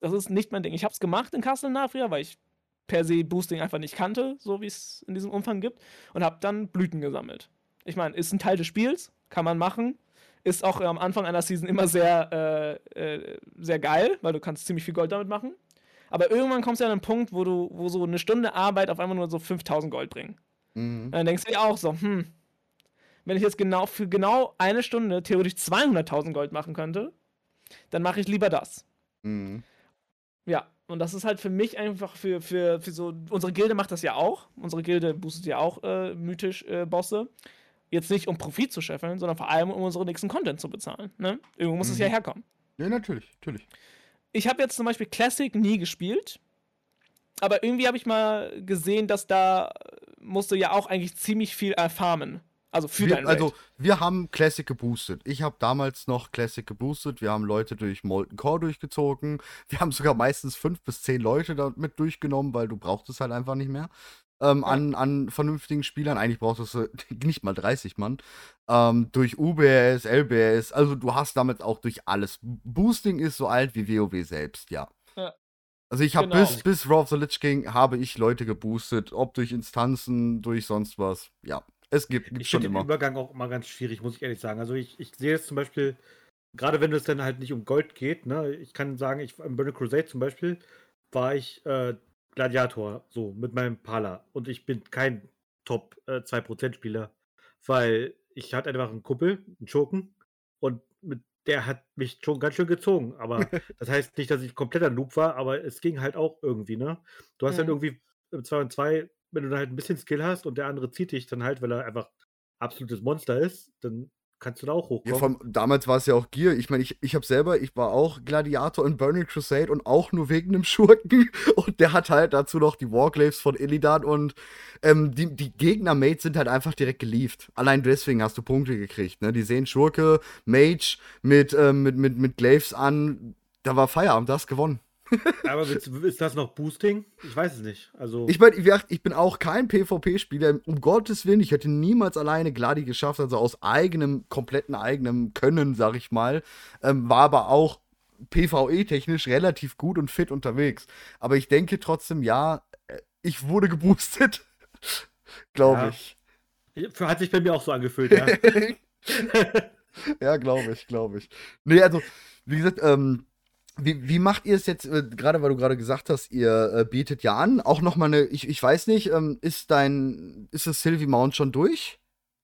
Das ist nicht mein Ding. Ich habe es gemacht in Castle Nafria, weil ich per se Boosting einfach nicht kannte, so wie es in diesem Umfang gibt, und habe dann Blüten gesammelt. Ich meine, ist ein Teil des Spiels, kann man machen. Ist auch am Anfang einer Season immer sehr, äh, äh, sehr geil, weil du kannst ziemlich viel Gold damit machen. Aber irgendwann kommst du an einen Punkt, wo du, wo so eine Stunde Arbeit auf einmal nur so 5000 Gold bringen. Mhm. Und dann denkst du dir auch so, hm, wenn ich jetzt genau für genau eine Stunde theoretisch 200.000 Gold machen könnte, dann mache ich lieber das. Mhm. Ja, und das ist halt für mich einfach für, für, für so. Unsere Gilde macht das ja auch. Unsere Gilde boostet ja auch äh, mythisch äh, Bosse. Jetzt nicht um Profit zu scheffeln, sondern vor allem um unseren nächsten Content zu bezahlen. Ne? Irgendwo muss es Mhm. ja herkommen. Ja, natürlich, natürlich. Ich habe jetzt zum Beispiel Classic nie gespielt. Aber irgendwie habe ich mal gesehen, dass da musst du ja auch eigentlich ziemlich viel erfarmen. Also für dein Wir, Raid. also, wir haben Classic geboostet. Ich habe damals noch Classic geboostet. Wir haben Leute durch Molten Core durchgezogen. Wir haben sogar meistens fünf bis zehn Leute damit durchgenommen, weil du brauchst es halt einfach nicht mehr. Ähm, Ja. an, an vernünftigen Spielern. Eigentlich brauchst du [laughs] nicht mal 30 Mann. Ähm, durch UBS, LBS. Also, du hast damit auch durch alles. Boosting ist so alt wie WoW selbst, ja. Ja. Also ich habe Genau. bis, bis Raw of the Lich King habe ich Leute geboostet, ob durch Instanzen, durch sonst was. Ja, es gibt, Ich schon finde den immer. Übergang auch immer ganz schwierig, muss ich ehrlich sagen. Also ich, ich sehe es zum Beispiel, gerade wenn es dann halt nicht um Gold geht, ne, ich kann sagen, ich im Burning Crusade zum Beispiel war ich äh, Gladiator, so mit meinem Pala. Und ich bin kein Top äh, 2% Spieler, weil ich hatte einfach einen Kumpel, einen Schurken, und mit der hat mich schon ganz schön gezogen. Aber [laughs] das heißt nicht, dass ich kompletter Noob war, aber es ging halt auch irgendwie, ne? Du hast dann Mhm. irgendwie im 2 und 2, wenn du dann halt ein bisschen Skill hast und der andere zieht dich dann halt, weil er einfach absolutes Monster ist, dann kannst du da auch Ja, hochkommen. vom, damals war es ja auch Gear. Ich meine, ich, ich habe selber, ich war auch Gladiator in Burning Crusade und auch nur wegen einem [laughs] Schurken. Und der hat halt dazu noch die Warglaves von Illidan und ähm, die, die Gegner-Mates sind halt einfach direkt gelieft. Allein deswegen hast du Punkte gekriegt. Ne? Die sehen Schurke, Mage mit, ähm, mit, mit, mit Glaives an. Da war Feierabend, das gewonnen. Aber ist das noch Boosting? Ich weiß es nicht. Also, Ich meine, ich bin auch kein PvP-Spieler. Um Gottes Willen, ich hätte niemals alleine Gladi geschafft, also aus eigenem, kompletten eigenem Können, sag ich mal. Ähm, war aber auch PvE-technisch relativ gut und fit unterwegs. Aber ich denke trotzdem, ja, äh, ich wurde geboostet. [laughs] Glaube Ja. ich. hat sich bei mir auch so angefühlt, ja. [laughs] ja, glaube ich, glaube ich. Nee, also, wie gesagt, ähm, wie, wie macht ihr es jetzt, äh, gerade weil du gerade gesagt hast, ihr äh, bietet ja an, auch nochmal eine, ich, ich weiß nicht, ähm, ist dein, ist das Sylvie Mount schon durch?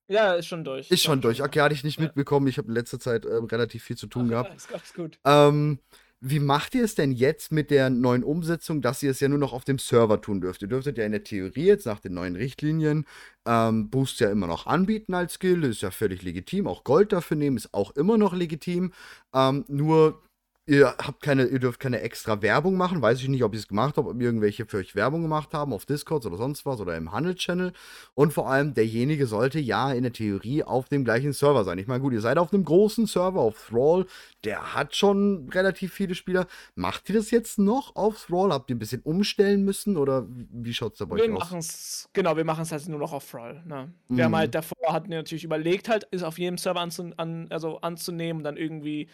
ja, ist schon durch. Ist schon durch. Okay, hatte ich nicht Ja. mitbekommen. Ich habe in letzter Zeit ähm, relativ viel zu tun Ach, gehabt. Ist ganz gut. Ähm, wie macht ihr es denn jetzt mit der neuen Umsetzung, dass ihr es ja nur noch auf dem Server tun dürft? Ihr dürftet ja in der Theorie jetzt nach den neuen Richtlinien ähm, Boost ja immer noch anbieten als Skill, ist ja völlig legitim. Auch Gold dafür nehmen ist auch immer noch legitim. Ähm, nur ihr habt keine, ihr dürft keine extra Werbung machen. Weiß ich nicht, ob ihr es gemacht habt, ob irgendwelche für euch Werbung gemacht haben auf Discord oder sonst was oder im Handel-Channel. Und vor allem, derjenige sollte ja in der Theorie auf dem gleichen Server sein. Ich meine, gut, ihr seid auf einem großen Server, auf Thrall, der hat schon relativ viele Spieler. Macht ihr das jetzt noch auf Thrall? Habt ihr ein bisschen umstellen müssen oder wie schaut es da bei Wir euch aus? machen es, genau, wir machen es halt nur noch auf Thrall. Ne? Wir haben Mhm. halt davor, hatten wir natürlich überlegt, halt, ist auf jedem Server anzu, an, also anzunehmen und dann irgendwie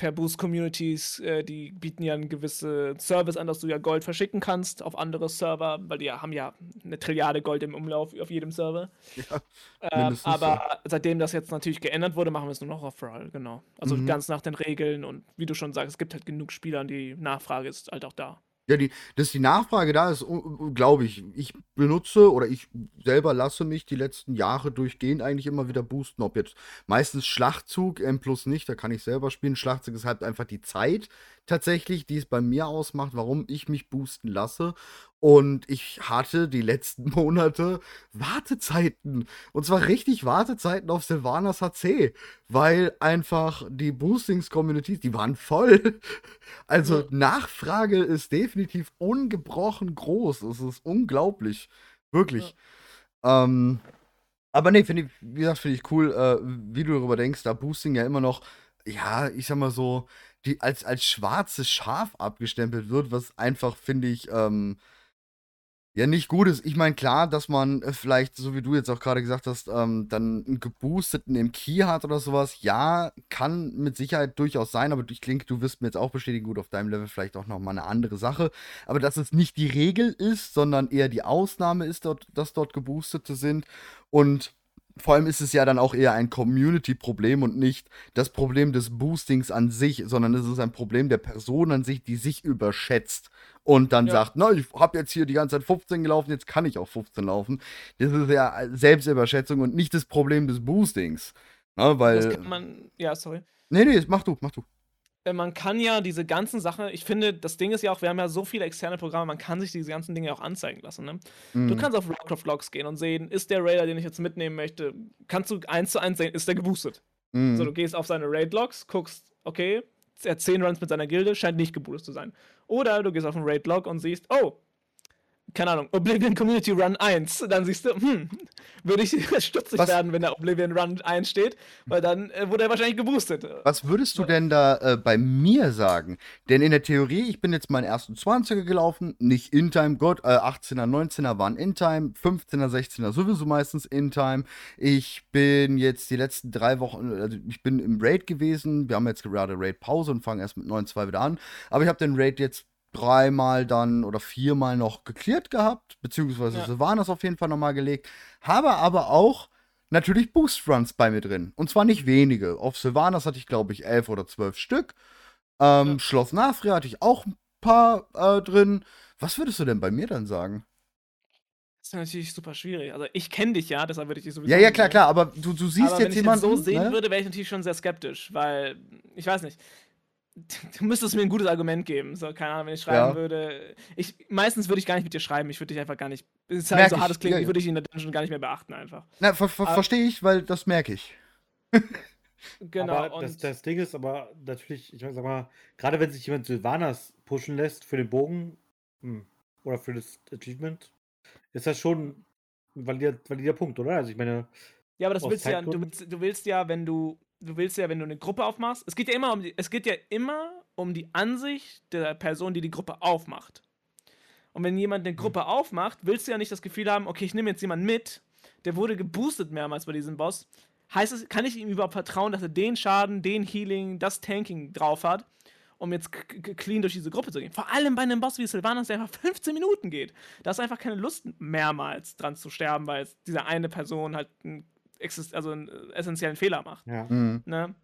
per Boost-Communities, äh, die bieten ja einen gewissen Service an, dass du ja Gold verschicken kannst auf andere Server, weil die ja, haben ja eine Trilliarde Gold im Umlauf auf jedem Server. Ja, ähm, aber seitdem das jetzt natürlich geändert wurde, machen wir es nur noch auf Roll, genau. Also Mhm. ganz nach den Regeln und wie du schon sagst, es gibt halt genug Spieler und die Nachfrage ist halt auch da. Ja, die, dass die Nachfrage da ist, glaube ich. Ich benutze oder ich selber lasse mich die letzten Jahre durchgehend eigentlich immer wieder boosten. Ob jetzt meistens Schlachtzug, M plus nicht, da kann ich selber spielen. Schlachtzug ist halt einfach die Zeit tatsächlich, die es bei mir ausmacht, warum ich mich boosten lasse. Und ich hatte die letzten [laughs] Monate Wartezeiten. Und zwar richtig Wartezeiten auf Sylvanas HC. Weil einfach die Boostings-Communities, die waren voll. [laughs] Also Ja. Nachfrage ist definitiv ungebrochen groß. Es ist unglaublich. Wirklich. Ähm, aber nee, finde ich, wie gesagt, finde ich cool, äh, wie du darüber denkst, da Boosting ja immer noch, ja, ich sag mal so, die als, als schwarzes Schaf abgestempelt wird, was einfach, finde ich, ähm, ja, nicht gut ist. Ich meine, klar, dass man äh, vielleicht, so wie du jetzt auch gerade gesagt hast, ähm, dann einen geboosteten im Key hat oder sowas. Ja, kann mit Sicherheit durchaus sein, aber ich denke, du wirst mir jetzt auch bestätigen, gut, auf deinem Level vielleicht auch nochmal eine andere Sache. Aber dass es nicht die Regel ist, sondern eher die Ausnahme ist, dort, dass dort Geboostete sind. Und vor allem ist es ja dann auch eher ein Community-Problem und nicht das Problem des Boostings an sich, sondern es ist ein Problem der Person an sich, die sich überschätzt und dann Ja. sagt, na, ich habe jetzt hier die ganze Zeit 15 gelaufen, jetzt kann ich auch 15 laufen. Das ist ja Selbstüberschätzung und nicht das Problem des Boostings. Ne, weil. Das kann man, ja, sorry. nee, nee, mach du, mach du. Äh, Man kann ja diese ganzen Sachen, ich finde, das Ding ist ja auch, wir haben ja so viele externe Programme, man kann sich diese ganzen Dinge auch anzeigen lassen. Ne? Du Mhm. kannst auf Rockcraft Logs gehen und sehen, ist der Raider, den ich jetzt mitnehmen möchte, kannst du eins zu eins sehen, ist der geboostet. Mhm. So, du gehst auf seine Raid-Logs, guckst, okay, er hat 10 Runs mit seiner Gilde, scheint nicht geboostet zu sein. Oder du gehst auf einen Raid-Log und siehst, oh, keine Ahnung, Oblivion Community Run 1. Dann siehst du, hm, würde ich [laughs] stutzig Was- werden, wenn da Oblivion Run 1 steht, weil dann äh, wurde er wahrscheinlich geboostet. Was würdest du denn da äh, bei mir sagen? Denn in der Theorie, ich bin jetzt meinen ersten 20er gelaufen, nicht in-time, Gott, äh, 18er, 19er waren in-time, 15er, 16er sowieso meistens in-time. Ich bin jetzt die letzten drei Wochen, also ich bin im Raid gewesen, wir haben jetzt gerade Raid-Pause und fangen erst mit 9.2 wieder an, aber ich habe den Raid jetzt dreimal dann oder viermal noch geklärt gehabt, beziehungsweise Ja. Sylvanas auf jeden Fall nochmal gelegt, habe aber auch natürlich Boost Runs bei mir drin. Und zwar nicht wenige. Auf Sylvanas hatte ich, glaube ich, elf oder zwölf Stück. Ähm, Ja. Schloss Nafria hatte ich auch ein paar äh, drin. Was würdest du denn bei mir dann sagen? Das ist natürlich super schwierig. Also ich kenne dich ja, deshalb würde ich dich sowieso Ja, ja, klar, klar, aber du, du siehst Aber wenn jetzt ich jemanden. so sehen ne? würde, wäre ich natürlich schon sehr skeptisch, weil ich weiß nicht. Du müsstest mir ein gutes Argument geben. So, keine Ahnung, wenn ich schreiben Ja. würde. Ich, meistens würde ich gar nicht mit dir schreiben. Ich würde dich einfach gar nicht. Es ist halt Merk so ich, hart, es klingt, ja, ich ja. würde dich in der Dungeon gar nicht mehr beachten, einfach. Na, ver ver verstehe ich, weil das merke ich. [laughs] Genau. aber und das, das Ding ist aber natürlich, ich sag mal, gerade wenn sich jemand Sylvanas pushen lässt für den Bogen hm, oder für das Achievement, ist das schon ein valider, valider Punkt, oder? Also ich meine, ja, aber das willst du ja, du du willst ja, wenn du, du willst ja, wenn du eine Gruppe aufmachst, es geht ja immer um die, es geht ja immer um die Ansicht der Person, die die Gruppe aufmacht. Und wenn jemand eine Gruppe aufmacht, willst du ja nicht das Gefühl haben, okay, ich nehme jetzt jemanden mit, der wurde geboostet mehrmals bei diesem Boss. Heißt es, kann ich ihm überhaupt vertrauen, dass er den Schaden, den Healing, das Tanking drauf hat, um jetzt clean durch diese Gruppe zu gehen? Vor allem bei einem Boss wie Sylvanas, der einfach 15 Minuten geht. Da ist einfach keine Lust, mehrmals dran zu sterben, weil es diese eine Person halt einen, exist also einen äh, essentiellen Fehler macht. ja. Mhm. Ne?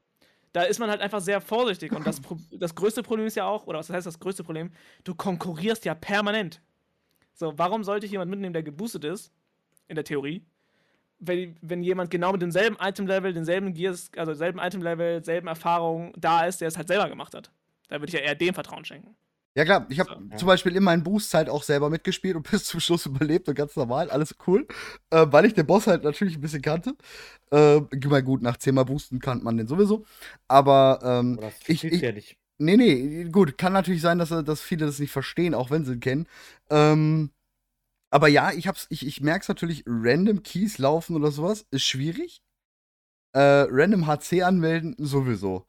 Da ist man halt einfach sehr vorsichtig. Und das, das größte Problem ist ja auch, oder was heißt das größte Problem? Du konkurrierst ja permanent. So, warum sollte ich jemanden mitnehmen, der geboostet ist? In der Theorie. Wenn, wenn jemand genau mit demselben Item-Level, denselben Gears, also selben Item-Level, selben Erfahrungen da ist, der es halt selber gemacht hat. Da würde ich ja eher dem Vertrauen schenken. Ja klar, ich habe So. Zum Beispiel in meinen Boosts halt auch selber mitgespielt und [laughs] bis zum Schluss überlebt und ganz normal, alles cool. Äh, weil ich den Boss halt natürlich ein bisschen kannte. Äh, mal gut, nach zehnmal Boosten kannte man den sowieso. Aber ähm, das ich, ich, ja nicht. Nee, nee, gut, kann natürlich sein, dass, dass viele das nicht verstehen, auch wenn sie ihn kennen. Ähm, aber ja, ich hab's, ich, ich merk's natürlich, random Keys laufen oder sowas ist schwierig. Äh, random HC anmelden sowieso.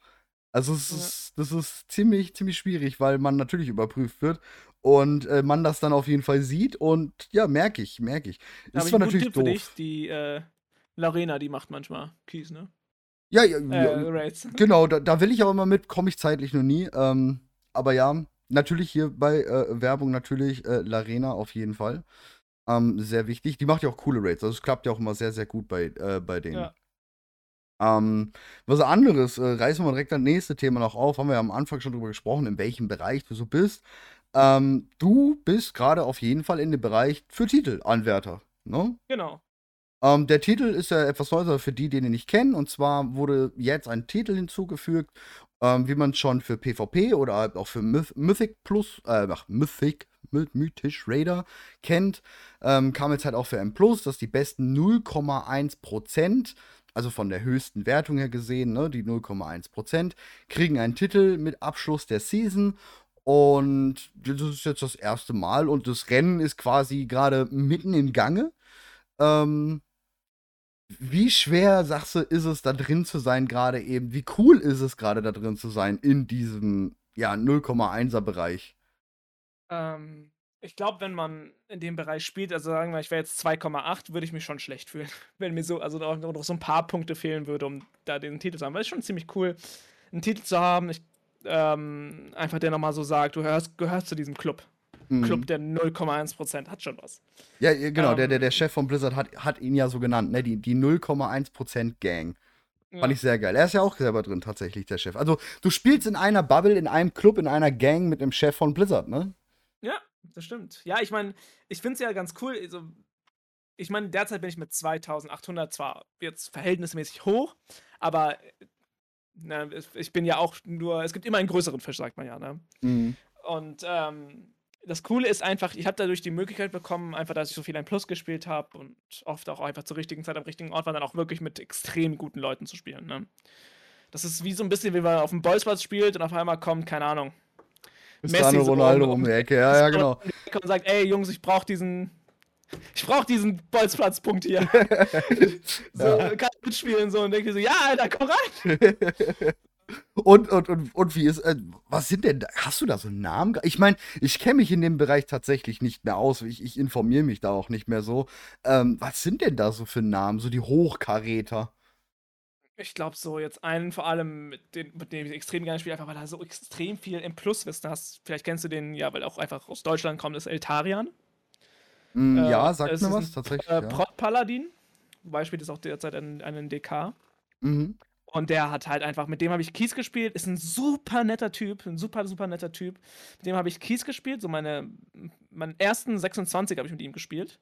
Also es Ja. ist, das ist ziemlich, ziemlich schwierig, weil man natürlich überprüft wird und äh, man das dann auf jeden Fall sieht und ja, merke ich, merke ich. Da Ist habe ich zwar einen guten natürlich Tipp für dich. doof. Die äh, Larena, die macht manchmal Keys, ne? Ja, ja, äh, ja [laughs] genau, da, da will ich aber mal mit, komme ich zeitlich noch nie. Ähm, aber ja, natürlich hier bei äh, Werbung natürlich äh, Larena auf jeden Fall. Ähm, sehr wichtig. Die macht ja auch coole Raids. Also es klappt ja auch immer sehr, sehr gut bei, äh, bei denen. Ja. Ähm, was anderes, äh, reißen wir direkt das nächste Thema noch auf. Haben wir ja am Anfang schon drüber gesprochen, in welchem Bereich du so bist. Ähm, du bist gerade auf jeden Fall in dem Bereich für Titelanwärter. Ne? Genau. Ähm, der Titel ist ja etwas neuer für die, die ihn nicht kennen. Und zwar wurde jetzt ein Titel hinzugefügt, ähm, wie man schon für PvP oder halt auch für Myth Mythic Plus, äh, ach, Mythic, My Mythisch Raider kennt. Ähm, kam jetzt halt auch für M Plus, dass die besten 0,1%, also von der höchsten Wertung her gesehen, ne, die 0,1%, kriegen einen Titel mit Abschluss der Season. Und das ist jetzt das erste Mal und das Rennen ist quasi gerade mitten in Gange. Ähm, wie schwer, sagst du, ist es da drin zu sein, gerade eben? Wie cool ist es gerade da drin zu sein in diesem, ja, 0,1er Bereich? Ähm, ich glaube, wenn man in dem Bereich spielt, also sagen wir, ich wäre jetzt 2,8, würde ich mich schon schlecht fühlen. [laughs] Wenn mir so, also noch, so ein paar Punkte fehlen würde, um da den Titel zu haben. Weil es ist schon ziemlich cool, einen Titel zu haben. Ich, ähm, einfach der nochmal so sagt, du hörst, gehörst zu diesem Club. Mhm. Club der 0,1% hat schon was. Ja, genau, der, Ähm. der, der Chef von Blizzard hat, hat ihn ja so genannt, ne? Die, die 0,1% Gang. Ja. Fand ich sehr geil. Er ist ja auch selber drin, tatsächlich, der Chef. Also, du spielst in einer Bubble, in einem Club, in einer Gang mit dem Chef von Blizzard, ne? Ja, das stimmt. Ja, ich meine, ich finde es ja ganz cool. Also, ich meine, derzeit bin ich mit 2800 zwar jetzt verhältnismäßig hoch, aber na, es- ich bin ja auch nur, es gibt immer einen größeren Fisch, sagt man ja, ne? Mhm. Und ähm, das Coole ist einfach, ich habe dadurch die Möglichkeit bekommen, einfach, dass ich so viel ein Plus gespielt habe und oft auch einfach zur richtigen Zeit am richtigen Ort war, dann auch wirklich mit extrem guten Leuten zu spielen. Ne? Das ist wie so ein bisschen, wie man auf dem Bolzplatz spielt und auf einmal kommt, keine Ahnung, Cristiano Ronaldo um- die Ecke, ja, ja, genau. und sagt, ey Jungs, ich brauche diesen, ich brauche diesen Bolzplatzpunkt hier. [laughs] so, Ja. kann ich mitspielen so und denke so, ja, Alter, komm rein. [laughs] Und, und, und, und wie ist, äh, was sind denn, da- hast du da so einen Namen? Ich meine, ich kenne mich in dem Bereich tatsächlich nicht mehr aus. Ich, ich informiere mich da auch nicht mehr so. Ähm, was sind denn da so für Namen? So die Hochkaräter? Ich glaube so, jetzt einen vor allem, mit, den, mit dem ich extrem gerne spiele, einfach weil er so extrem viel im Plus-Wissen hast. Vielleicht kennst du den, ja, weil er auch einfach aus Deutschland kommt, ist Eltarian. Hm, Äh, ja, sagt mir was, ein, tatsächlich. Äh, ja. Prot-Paladin. Wobei spielt es auch derzeit einen, einen DK. Mhm. Und der hat halt einfach, mit dem habe ich Kies gespielt, ist ein super netter Typ, ein super, super netter Typ. Mit dem habe ich Kies gespielt, so meine, meinen ersten 26 habe ich mit ihm gespielt.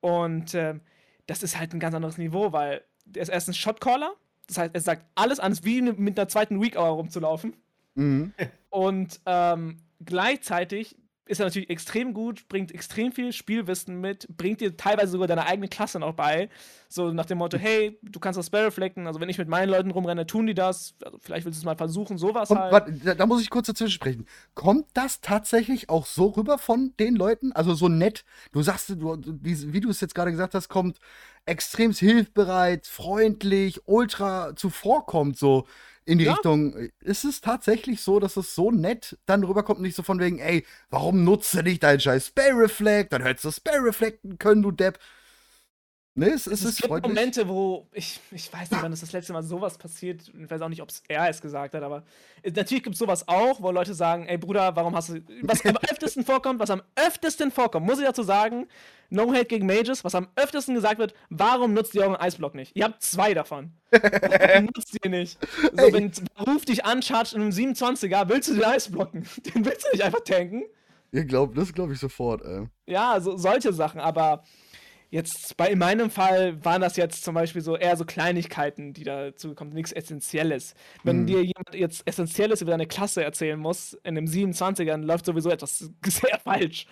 Und ähm, das ist halt ein ganz anderes Niveau, weil der ist erst ein Shotcaller. Das heißt, er sagt alles an, es ist wie mit einer zweiten Week Hour rumzulaufen. Mhm. Und ähm, gleichzeitig ist er natürlich extrem gut, bringt extrem viel Spielwissen mit, bringt dir teilweise sogar deine eigene Klasse noch bei. So nach dem Motto, hey, du kannst das Spell reflecten. Also wenn ich mit meinen Leuten rumrenne, tun die das. Also vielleicht willst du es mal versuchen, sowas Kommt, halt. warte, da, muss ich kurz dazwischen sprechen. Kommt das tatsächlich auch so rüber von den Leuten? Also so nett? Du sagst, du, wie, wie du es jetzt gerade gesagt hast, kommt extrem hilfbereit, freundlich, ultra zuvorkommt, so in die Ja. Richtung. Ist es tatsächlich so, dass es so nett dann rüberkommt? Nicht so von wegen, ey, warum nutzt du nicht deinen scheiß Spell Reflect? Dann hättest du Spell Reflecten können, du Depp. Ne, es, es es ist gibt freundlich. Momente, wo ich, ich weiß nicht, wann das das letzte Mal sowas passiert. Ich weiß auch nicht, ob es er es gesagt hat, aber natürlich gibt es sowas auch, wo Leute sagen, ey Bruder, warum hast du. Was am [laughs] öftesten vorkommt, was am öftesten vorkommt, muss ich dazu sagen, No Hate gegen Mages, was am öftesten gesagt wird, warum nutzt ihr euren Eisblock nicht? Ihr habt zwei davon. Warum [laughs] nutzt ihr nicht? So, Ey. wenn Ruf dich an, charge in einem 27er, willst du den Eis blocken? [laughs] Den willst du nicht einfach tanken. Ihr glaubt, das glaube ich sofort, ey. Ja, so, solche Sachen, aber jetzt bei in meinem Fall waren das jetzt zum Beispiel so eher so Kleinigkeiten, die dazu kommen, nichts Essentielles. Wenn Mhm. dir jemand jetzt Essentielles über deine Klasse erzählen muss, in einem 27er, dann läuft sowieso etwas [laughs] sehr falsch.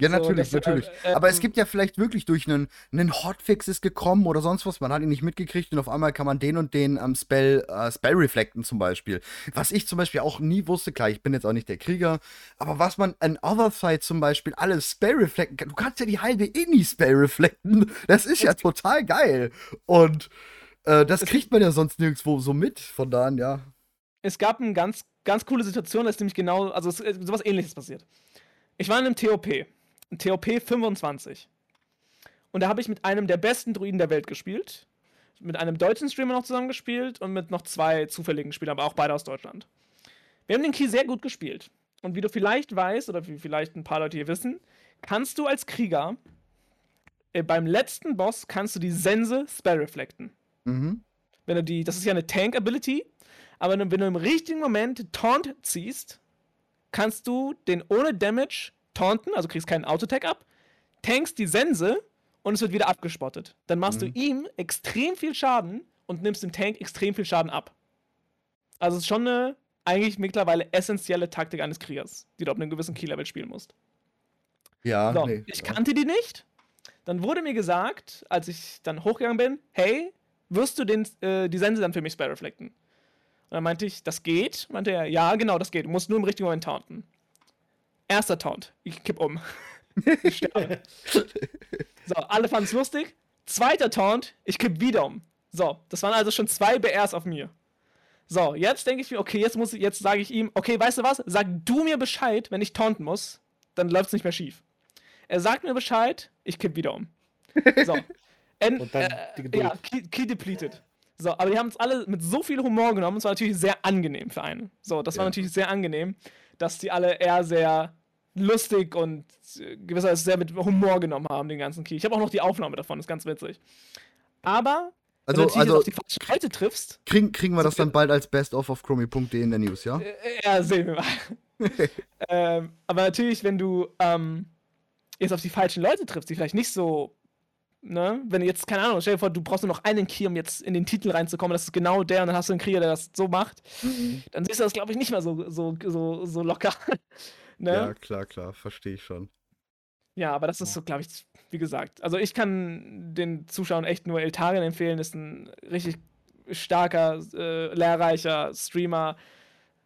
Ja, So, natürlich, äh, natürlich. äh, Aber es ähm, gibt ja vielleicht wirklich durch einen, einen Hotfix ist gekommen oder sonst was, man hat ihn nicht mitgekriegt und auf einmal kann man den und den am Spell, äh, Spell reflecten zum Beispiel. Was ich zum Beispiel auch nie wusste, klar, ich bin jetzt auch nicht der Krieger, aber was man an Other Side zum Beispiel alles Spell reflecten kann, du kannst ja die halbe Inni Spell reflecten, das ist ja total geil. Und äh, das kriegt man ja sonst nirgendwo so mit, von daher, ja. Es gab eine ganz, ganz coole Situation, da ist nämlich genau, also ist sowas ähnliches passiert. Ich war in einem TOP, ein TOP 25. Und da habe ich mit einem der besten Druiden der Welt gespielt. mit einem deutschen Streamer noch zusammengespielt und mit noch zwei zufälligen Spielern, aber auch beide aus Deutschland. Wir haben den Key sehr gut gespielt. Und wie du vielleicht weißt, oder wie vielleicht ein paar Leute hier wissen, kannst du als Krieger äh, beim letzten Boss kannst du die Sense Spell reflecten. Mhm. Wenn du die, das ist ja eine Tank-Ability, aber wenn du im richtigen Moment Taunt ziehst, kannst du den ohne Damage taunten, also kriegst keinen Auto-Tag ab, tankst die Sense und es wird wieder abgespottet. Dann machst Mhm. du ihm extrem viel Schaden und nimmst dem Tank extrem viel Schaden ab. Also es ist schon eine eigentlich mittlerweile essentielle Taktik eines Kriegers, die du auf einem gewissen Key-Level spielen musst. Ja, So, nee. ich ja. kannte die nicht. Dann wurde mir gesagt, als ich dann hochgegangen bin, hey, wirst du den, äh, die Sense dann für mich spell reflecten? Und dann meinte ich, das geht. Meinte er, ja, genau, das geht. Du musst nur im richtigen Moment taunten. Erster Taunt. Ich kipp um. [laughs] ich sterbe. So, alle fanden es lustig. Zweiter Taunt. Ich kipp wieder um. So, das waren also schon zwei BRs auf mir. So, jetzt denke ich mir, okay, jetzt muss ich, jetzt sage ich ihm, okay, weißt du was? Sag du mir Bescheid, wenn ich taunten muss, dann läuft es nicht mehr schief. Er sagt mir Bescheid, ich kipp wieder um. So. [laughs] En, Und dann die Geduld. ja, key, key depleted. So, aber die haben es alle mit so viel Humor genommen. Es war natürlich sehr angenehm für einen. So, das war Ja. natürlich sehr angenehm, dass die alle eher sehr lustig und äh, gewisserweise sehr mit Humor genommen haben, den ganzen Key. Ich habe auch noch die Aufnahme davon, ist ganz witzig. Aber, wenn Also, du natürlich jetzt also auf die falschen Leute triffst, kriegen, kriegen wir das dann bald als Best of auf chromi.de in der News, ja? Äh, Ja, sehen wir mal. [laughs] ähm, aber natürlich, wenn du ähm, jetzt auf die falschen Leute triffst, die vielleicht nicht so, ne, wenn du jetzt, keine Ahnung, stell dir vor, du brauchst nur noch einen Key, um jetzt in den Titel reinzukommen, das ist genau der, und dann hast du einen Krieger, der das so macht, dann siehst du das, glaube ich, nicht mehr so, so, so, so locker. Ne? Ja, klar, klar, verstehe ich schon. Ja, aber das ist so, glaube ich, wie gesagt. Also ich kann den Zuschauern echt nur Eltarian empfehlen. Ist ein richtig starker, äh, lehrreicher Streamer,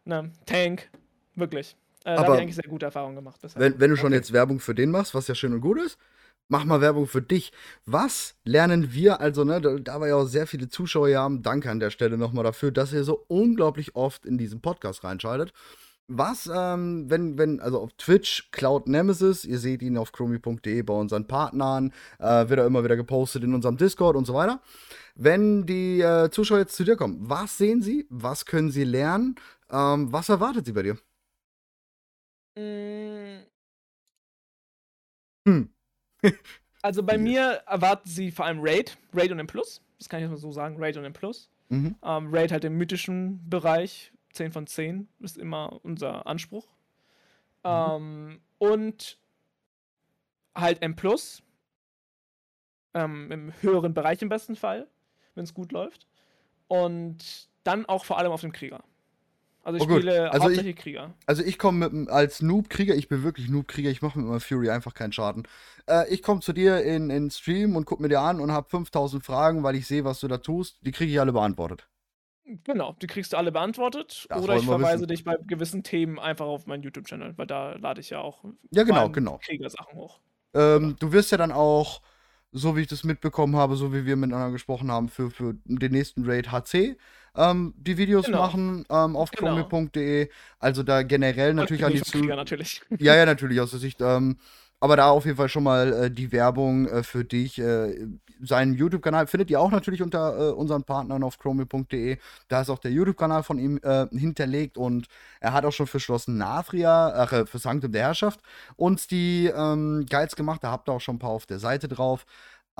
ne, Tank, wirklich. Äh, da habe Aber ich eigentlich sehr gute Erfahrungen gemacht. bisher. Wenn, wenn du schon Okay. jetzt Werbung für den machst, was ja schön und gut ist, mach mal Werbung für dich. Was lernen wir, also, ne, da, da wir ja auch sehr viele Zuschauer haben, danke an der Stelle nochmal dafür, dass ihr so unglaublich oft in diesen Podcast reinschaltet. Was, ähm, wenn, wenn, also auf Twitch, Cloud Nemesis, ihr seht ihn auf chromi.de bei unseren Partnern, äh, wird er immer wieder gepostet in unserem Discord und so weiter. Wenn die äh, Zuschauer jetzt zu dir kommen, was sehen sie? Was können sie lernen? Ähm, was erwartet sie bei dir? Mm, Hm. [laughs] Also bei mir erwarten sie vor allem Raid, Raid und M Plus. Das kann ich jetzt mal so sagen, Raid und M Plus. Mhm. Ähm, Raid halt im mythischen Bereich, 10 von 10 ist immer unser Anspruch. Ähm, und halt M Plus. Ähm, Im höheren Bereich im besten Fall, wenn es gut läuft. Und dann auch vor allem auf dem Krieger. Also ich Oh, spiele Also ich- hauptsächlich Krieger. Also ich komme als Noob-Krieger, ich bin wirklich Noob-Krieger, ich mache mit meinem Fury einfach keinen Schaden. Äh, ich komme zu dir in, in Stream und guck mir dir an und habe 5000 Fragen, weil ich sehe, was du da tust. Die kriege ich alle beantwortet. Genau, die kriegst du alle beantwortet. Das oder ich verweise wissen. dich bei gewissen Themen einfach auf meinen YouTube-Channel, weil da lade ich ja auch Ja, genau, genau. Kriegersachen hoch. Ähm, du wirst ja dann auch, so wie ich das mitbekommen habe, so wie wir miteinander gesprochen haben, für, für den nächsten Raid HC ähm, die Videos Genau. machen ähm, auf Genau. chromi.de. Also da generell natürlich an die Zuschauer. natürlich. Ja, ja, natürlich aus der Sicht. Ähm, aber da auf jeden Fall schon mal äh, die Werbung äh, für dich. Äh, seinen YouTube-Kanal findet ihr auch natürlich unter äh, unseren Partnern auf chromie.de. Da ist auch der YouTube-Kanal von ihm äh, hinterlegt und er hat auch schon für Schloss Nafria, ach, äh, für Sanctum der Herrschaft, uns die ähm, Guides gemacht. Da habt ihr auch schon ein paar auf der Seite drauf.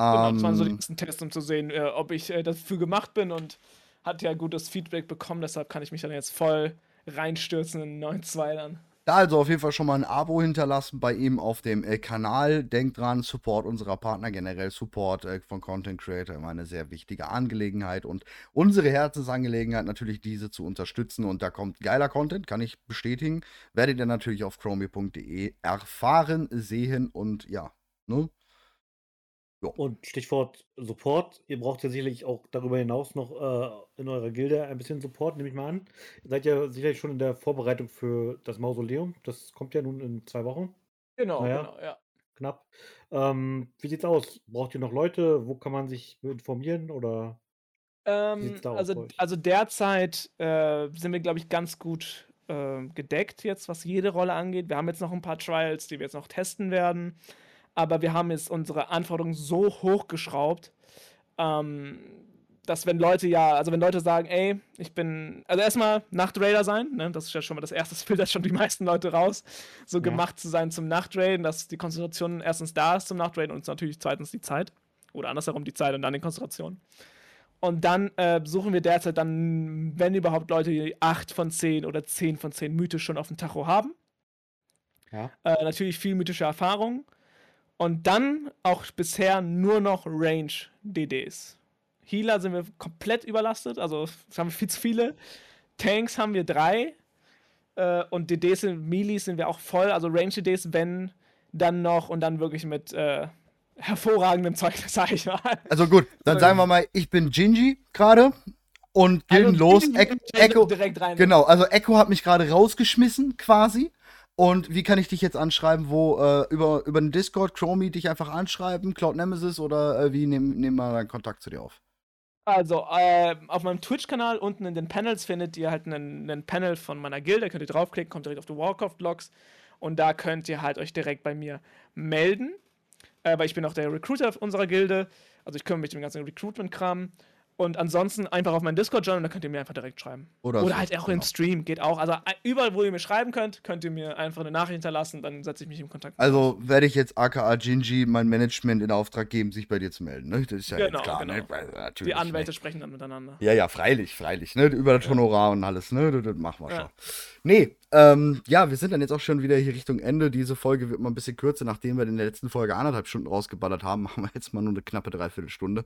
Genau, das waren so die Ähm, ersten Tests, um zu sehen, äh, ob ich äh, dafür gemacht bin und hat ja gutes Feedback bekommen, deshalb kann ich mich dann jetzt voll reinstürzen in den neuen Zweilern. Da also auf jeden Fall schon mal ein Abo hinterlassen bei ihm auf dem äh, Kanal. Denkt dran, Support unserer Partner, generell Support äh, von Content Creator, immer eine sehr wichtige Angelegenheit und unsere Herzensangelegenheit natürlich diese zu unterstützen und da kommt geiler Content, kann ich bestätigen. Werdet ihr natürlich auf chromie.de erfahren, sehen und ja, ne? Und Stichwort Support. Ihr braucht ja sicherlich auch darüber hinaus noch äh, in eurer Gilde ein bisschen Support, nehme ich mal an. Ihr seid ja sicherlich schon in der Vorbereitung für das Mausoleum. Das kommt ja nun in zwei Wochen, Genau, Naja. genau, ja. knapp. Ähm, wie sieht's aus? Braucht ihr noch Leute? Wo kann man sich informieren? Oder Ähm, also, also derzeit äh, sind wir, glaube ich, ganz gut äh, gedeckt jetzt, was jede Rolle angeht. Wir haben jetzt noch ein paar Trials, die wir jetzt noch testen werden. Aber wir haben jetzt unsere Anforderungen so hochgeschraubt, ähm, dass wenn Leute ja, also wenn Leute sagen, ey, ich bin, also erstmal Nachtraider sein, ne, das ist ja schon mal das erste, [laughs] das filtert schon die meisten Leute raus, so ja. gemacht zu sein zum Nachtraden, dass die Konzentration erstens da ist zum Nachtraden und natürlich zweitens die Zeit. Oder andersherum die Zeit und dann die Konzentration. Und dann äh, suchen wir derzeit dann, wenn überhaupt, Leute, die 8 von 10 oder 10 von 10 mythisch schon auf dem Tacho haben. Ja. Äh, natürlich viel mythische Erfahrung. Und dann auch bisher nur noch Range-DDs. Healer sind wir komplett überlastet, also haben wir viel zu viele. Tanks haben wir drei. Äh, und DDs sind, Melees sind wir auch voll. Also Range-DDs, wenn dann noch und dann wirklich mit äh, hervorragendem Zeug, [laughs] sag ich mal. Also gut, dann sagen wir mal, ich bin Gingy gerade und gehen also, los. [laughs] Echo, direkt rein. Genau, also Echo hat mich gerade rausgeschmissen quasi. Und wie kann ich dich jetzt anschreiben? Wo? Äh, über, über den Discord, Chromie dich einfach anschreiben, Cloud Nemesis oder äh, wie nehmen nehm wir dann Kontakt zu dir auf? Also, äh, auf meinem Twitch-Kanal unten in den Panels findet ihr halt einen, einen Panel von meiner Gilde. Könnt ihr draufklicken, kommt direkt auf die Warcraft-Logs. Und da könnt ihr halt euch direkt bei mir melden. Äh, weil ich bin auch der Recruiter unserer Gilde. Also ich kümmere mich den ganzen Recruitment-Kram. Und ansonsten einfach auf meinen Discord-Channel und da könnt ihr mir einfach direkt schreiben. Oder, Oder so, halt auch genau. im Stream, geht auch. Also äh, überall, wo ihr mir schreiben könnt, könnt ihr mir einfach eine Nachricht hinterlassen, dann setze ich mich in Kontakt. Also werde ich jetzt aka Gingy mein Management in Auftrag geben, sich bei dir zu melden. Ne? Das ist ja genau, jetzt klar. Ne? Genau. Ne? Die Anwälte ne? sprechen dann miteinander. Ja, ja, freilich, freilich. Ne? Über das Honorar und alles. Ne? Das, das machen wir ja. schon. Nee, ähm, ja, wir sind dann jetzt auch schon wieder hier Richtung Ende. Diese Folge wird mal ein bisschen kürzer, nachdem wir in der letzten Folge anderthalb Stunden rausgeballert haben, [laughs] machen wir jetzt mal nur eine knappe Dreiviertelstunde.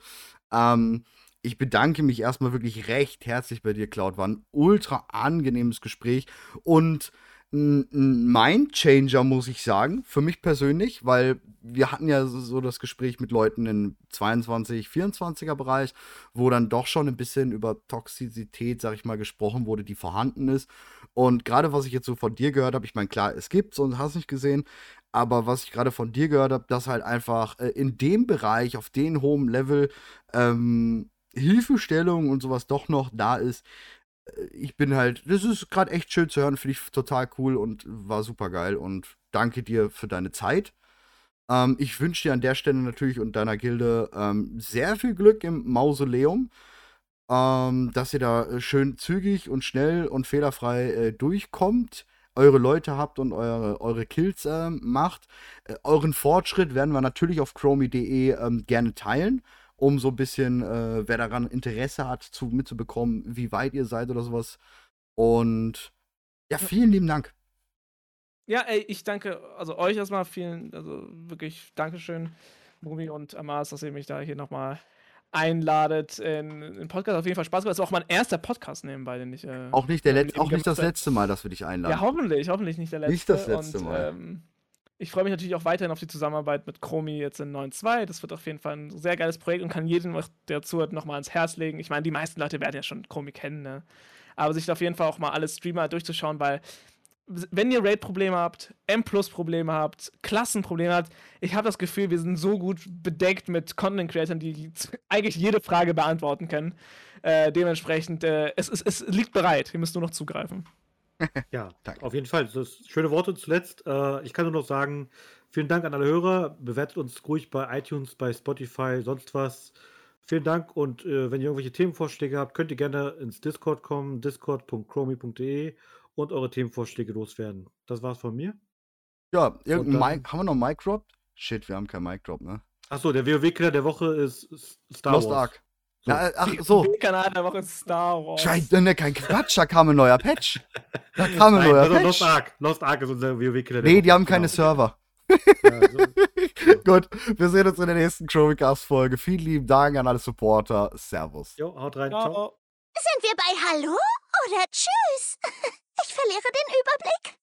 Ähm, ich bedanke mich erstmal wirklich recht herzlich bei dir, Cloud. War ein ultra angenehmes Gespräch und ein Mindchanger, muss ich sagen, für mich persönlich, weil wir hatten ja so das Gespräch mit Leuten im 22, 24er Bereich, wo dann doch schon ein bisschen über Toxizität, sag ich mal, gesprochen wurde, die vorhanden ist. Und gerade was ich jetzt so von dir gehört habe, ich meine, klar, es gibt's und hast nicht gesehen, aber was ich gerade von dir gehört habe, dass halt einfach äh, in dem Bereich, auf den hohen Level, ähm, Hilfestellung und sowas doch noch da ist. Äh, ich bin halt, das ist gerade echt schön zu hören, finde ich total cool und war super geil und danke dir für deine Zeit. Ähm, ich wünsche dir an der Stelle natürlich und deiner Gilde ähm, sehr viel Glück im Mausoleum, ähm, dass ihr da äh, schön zügig und schnell und fehlerfrei äh, durchkommt eure Leute habt und eure, eure Kills äh, macht. Äh, euren Fortschritt werden wir natürlich auf chromie.de ähm, gerne teilen um so ein bisschen, äh, wer daran Interesse hat, zu, mitzubekommen, wie weit ihr seid oder sowas. Und ja, vielen lieben Dank. Ja, ey, ich danke, also euch erstmal vielen, also wirklich Dankeschön, Mumi und Amas, dass ihr mich da hier nochmal einladet in den Podcast. Auf jeden Fall Spaß gemacht. Das ist auch mein erster Podcast nebenbei, den ich. Äh, auch nicht, der Letz auch nicht das letzte Mal, dass wir dich einladen. Ja, hoffentlich, hoffentlich nicht der letzte. Nicht das letzte und, Mal. Ähm, ich freue mich natürlich auch weiterhin auf die Zusammenarbeit mit Chromie jetzt in 9.2. Das wird auf jeden Fall ein sehr geiles Projekt und kann jedem, der zuhört, nochmal ans Herz legen. Ich meine, die meisten Leute werden ja schon Chromie kennen, ne? Aber sich auf jeden Fall auch mal alle Streamer durchzuschauen, weil wenn ihr Raid-Probleme habt, M-Plus-Probleme habt, Klassenprobleme habt, ich habe das Gefühl, wir sind so gut bedeckt mit Content-Creatern, die eigentlich jede Frage beantworten können. Äh, dementsprechend, äh, es, es, es liegt bereit. Ihr müsst nur noch zugreifen. [laughs] Ja, Danke. auf jeden Fall. Das ist schöne Worte zuletzt. Äh, ich kann nur noch sagen, vielen Dank an alle Hörer. Bewertet uns ruhig bei iTunes, bei Spotify, sonst was. Vielen Dank und äh, wenn ihr irgendwelche Themenvorschläge habt, könnt ihr gerne ins Discord kommen, discord.chromie.de und eure Themenvorschläge loswerden. Das war's von mir. Ja, irgendein Mic, haben wir noch Mic Drop? Shit, wir haben keinen Mic Drop, ne? Achso, der WoW-Killer der Woche ist Star Lost Wars. Ark. So. Ja, ach so. Kanal der Woche ist Star Wars. Scheiße, ne, kein Quatsch, da kam ein neuer Patch. Da [laughs] kam ein Nein, neuer also Patch. Lost Ark. Lost Ark ist unser WoW-Killer. Nee, die haben keine genau. Server. Ja, so. [laughs] Gut, wir sehen uns in der nächsten Chromicast-Folge. Vielen lieben Dank an alle Supporter. Servus. Jo, haut rein. Ciao. Ciao. Sind wir bei Hallo oder Tschüss? [laughs] Ich verliere den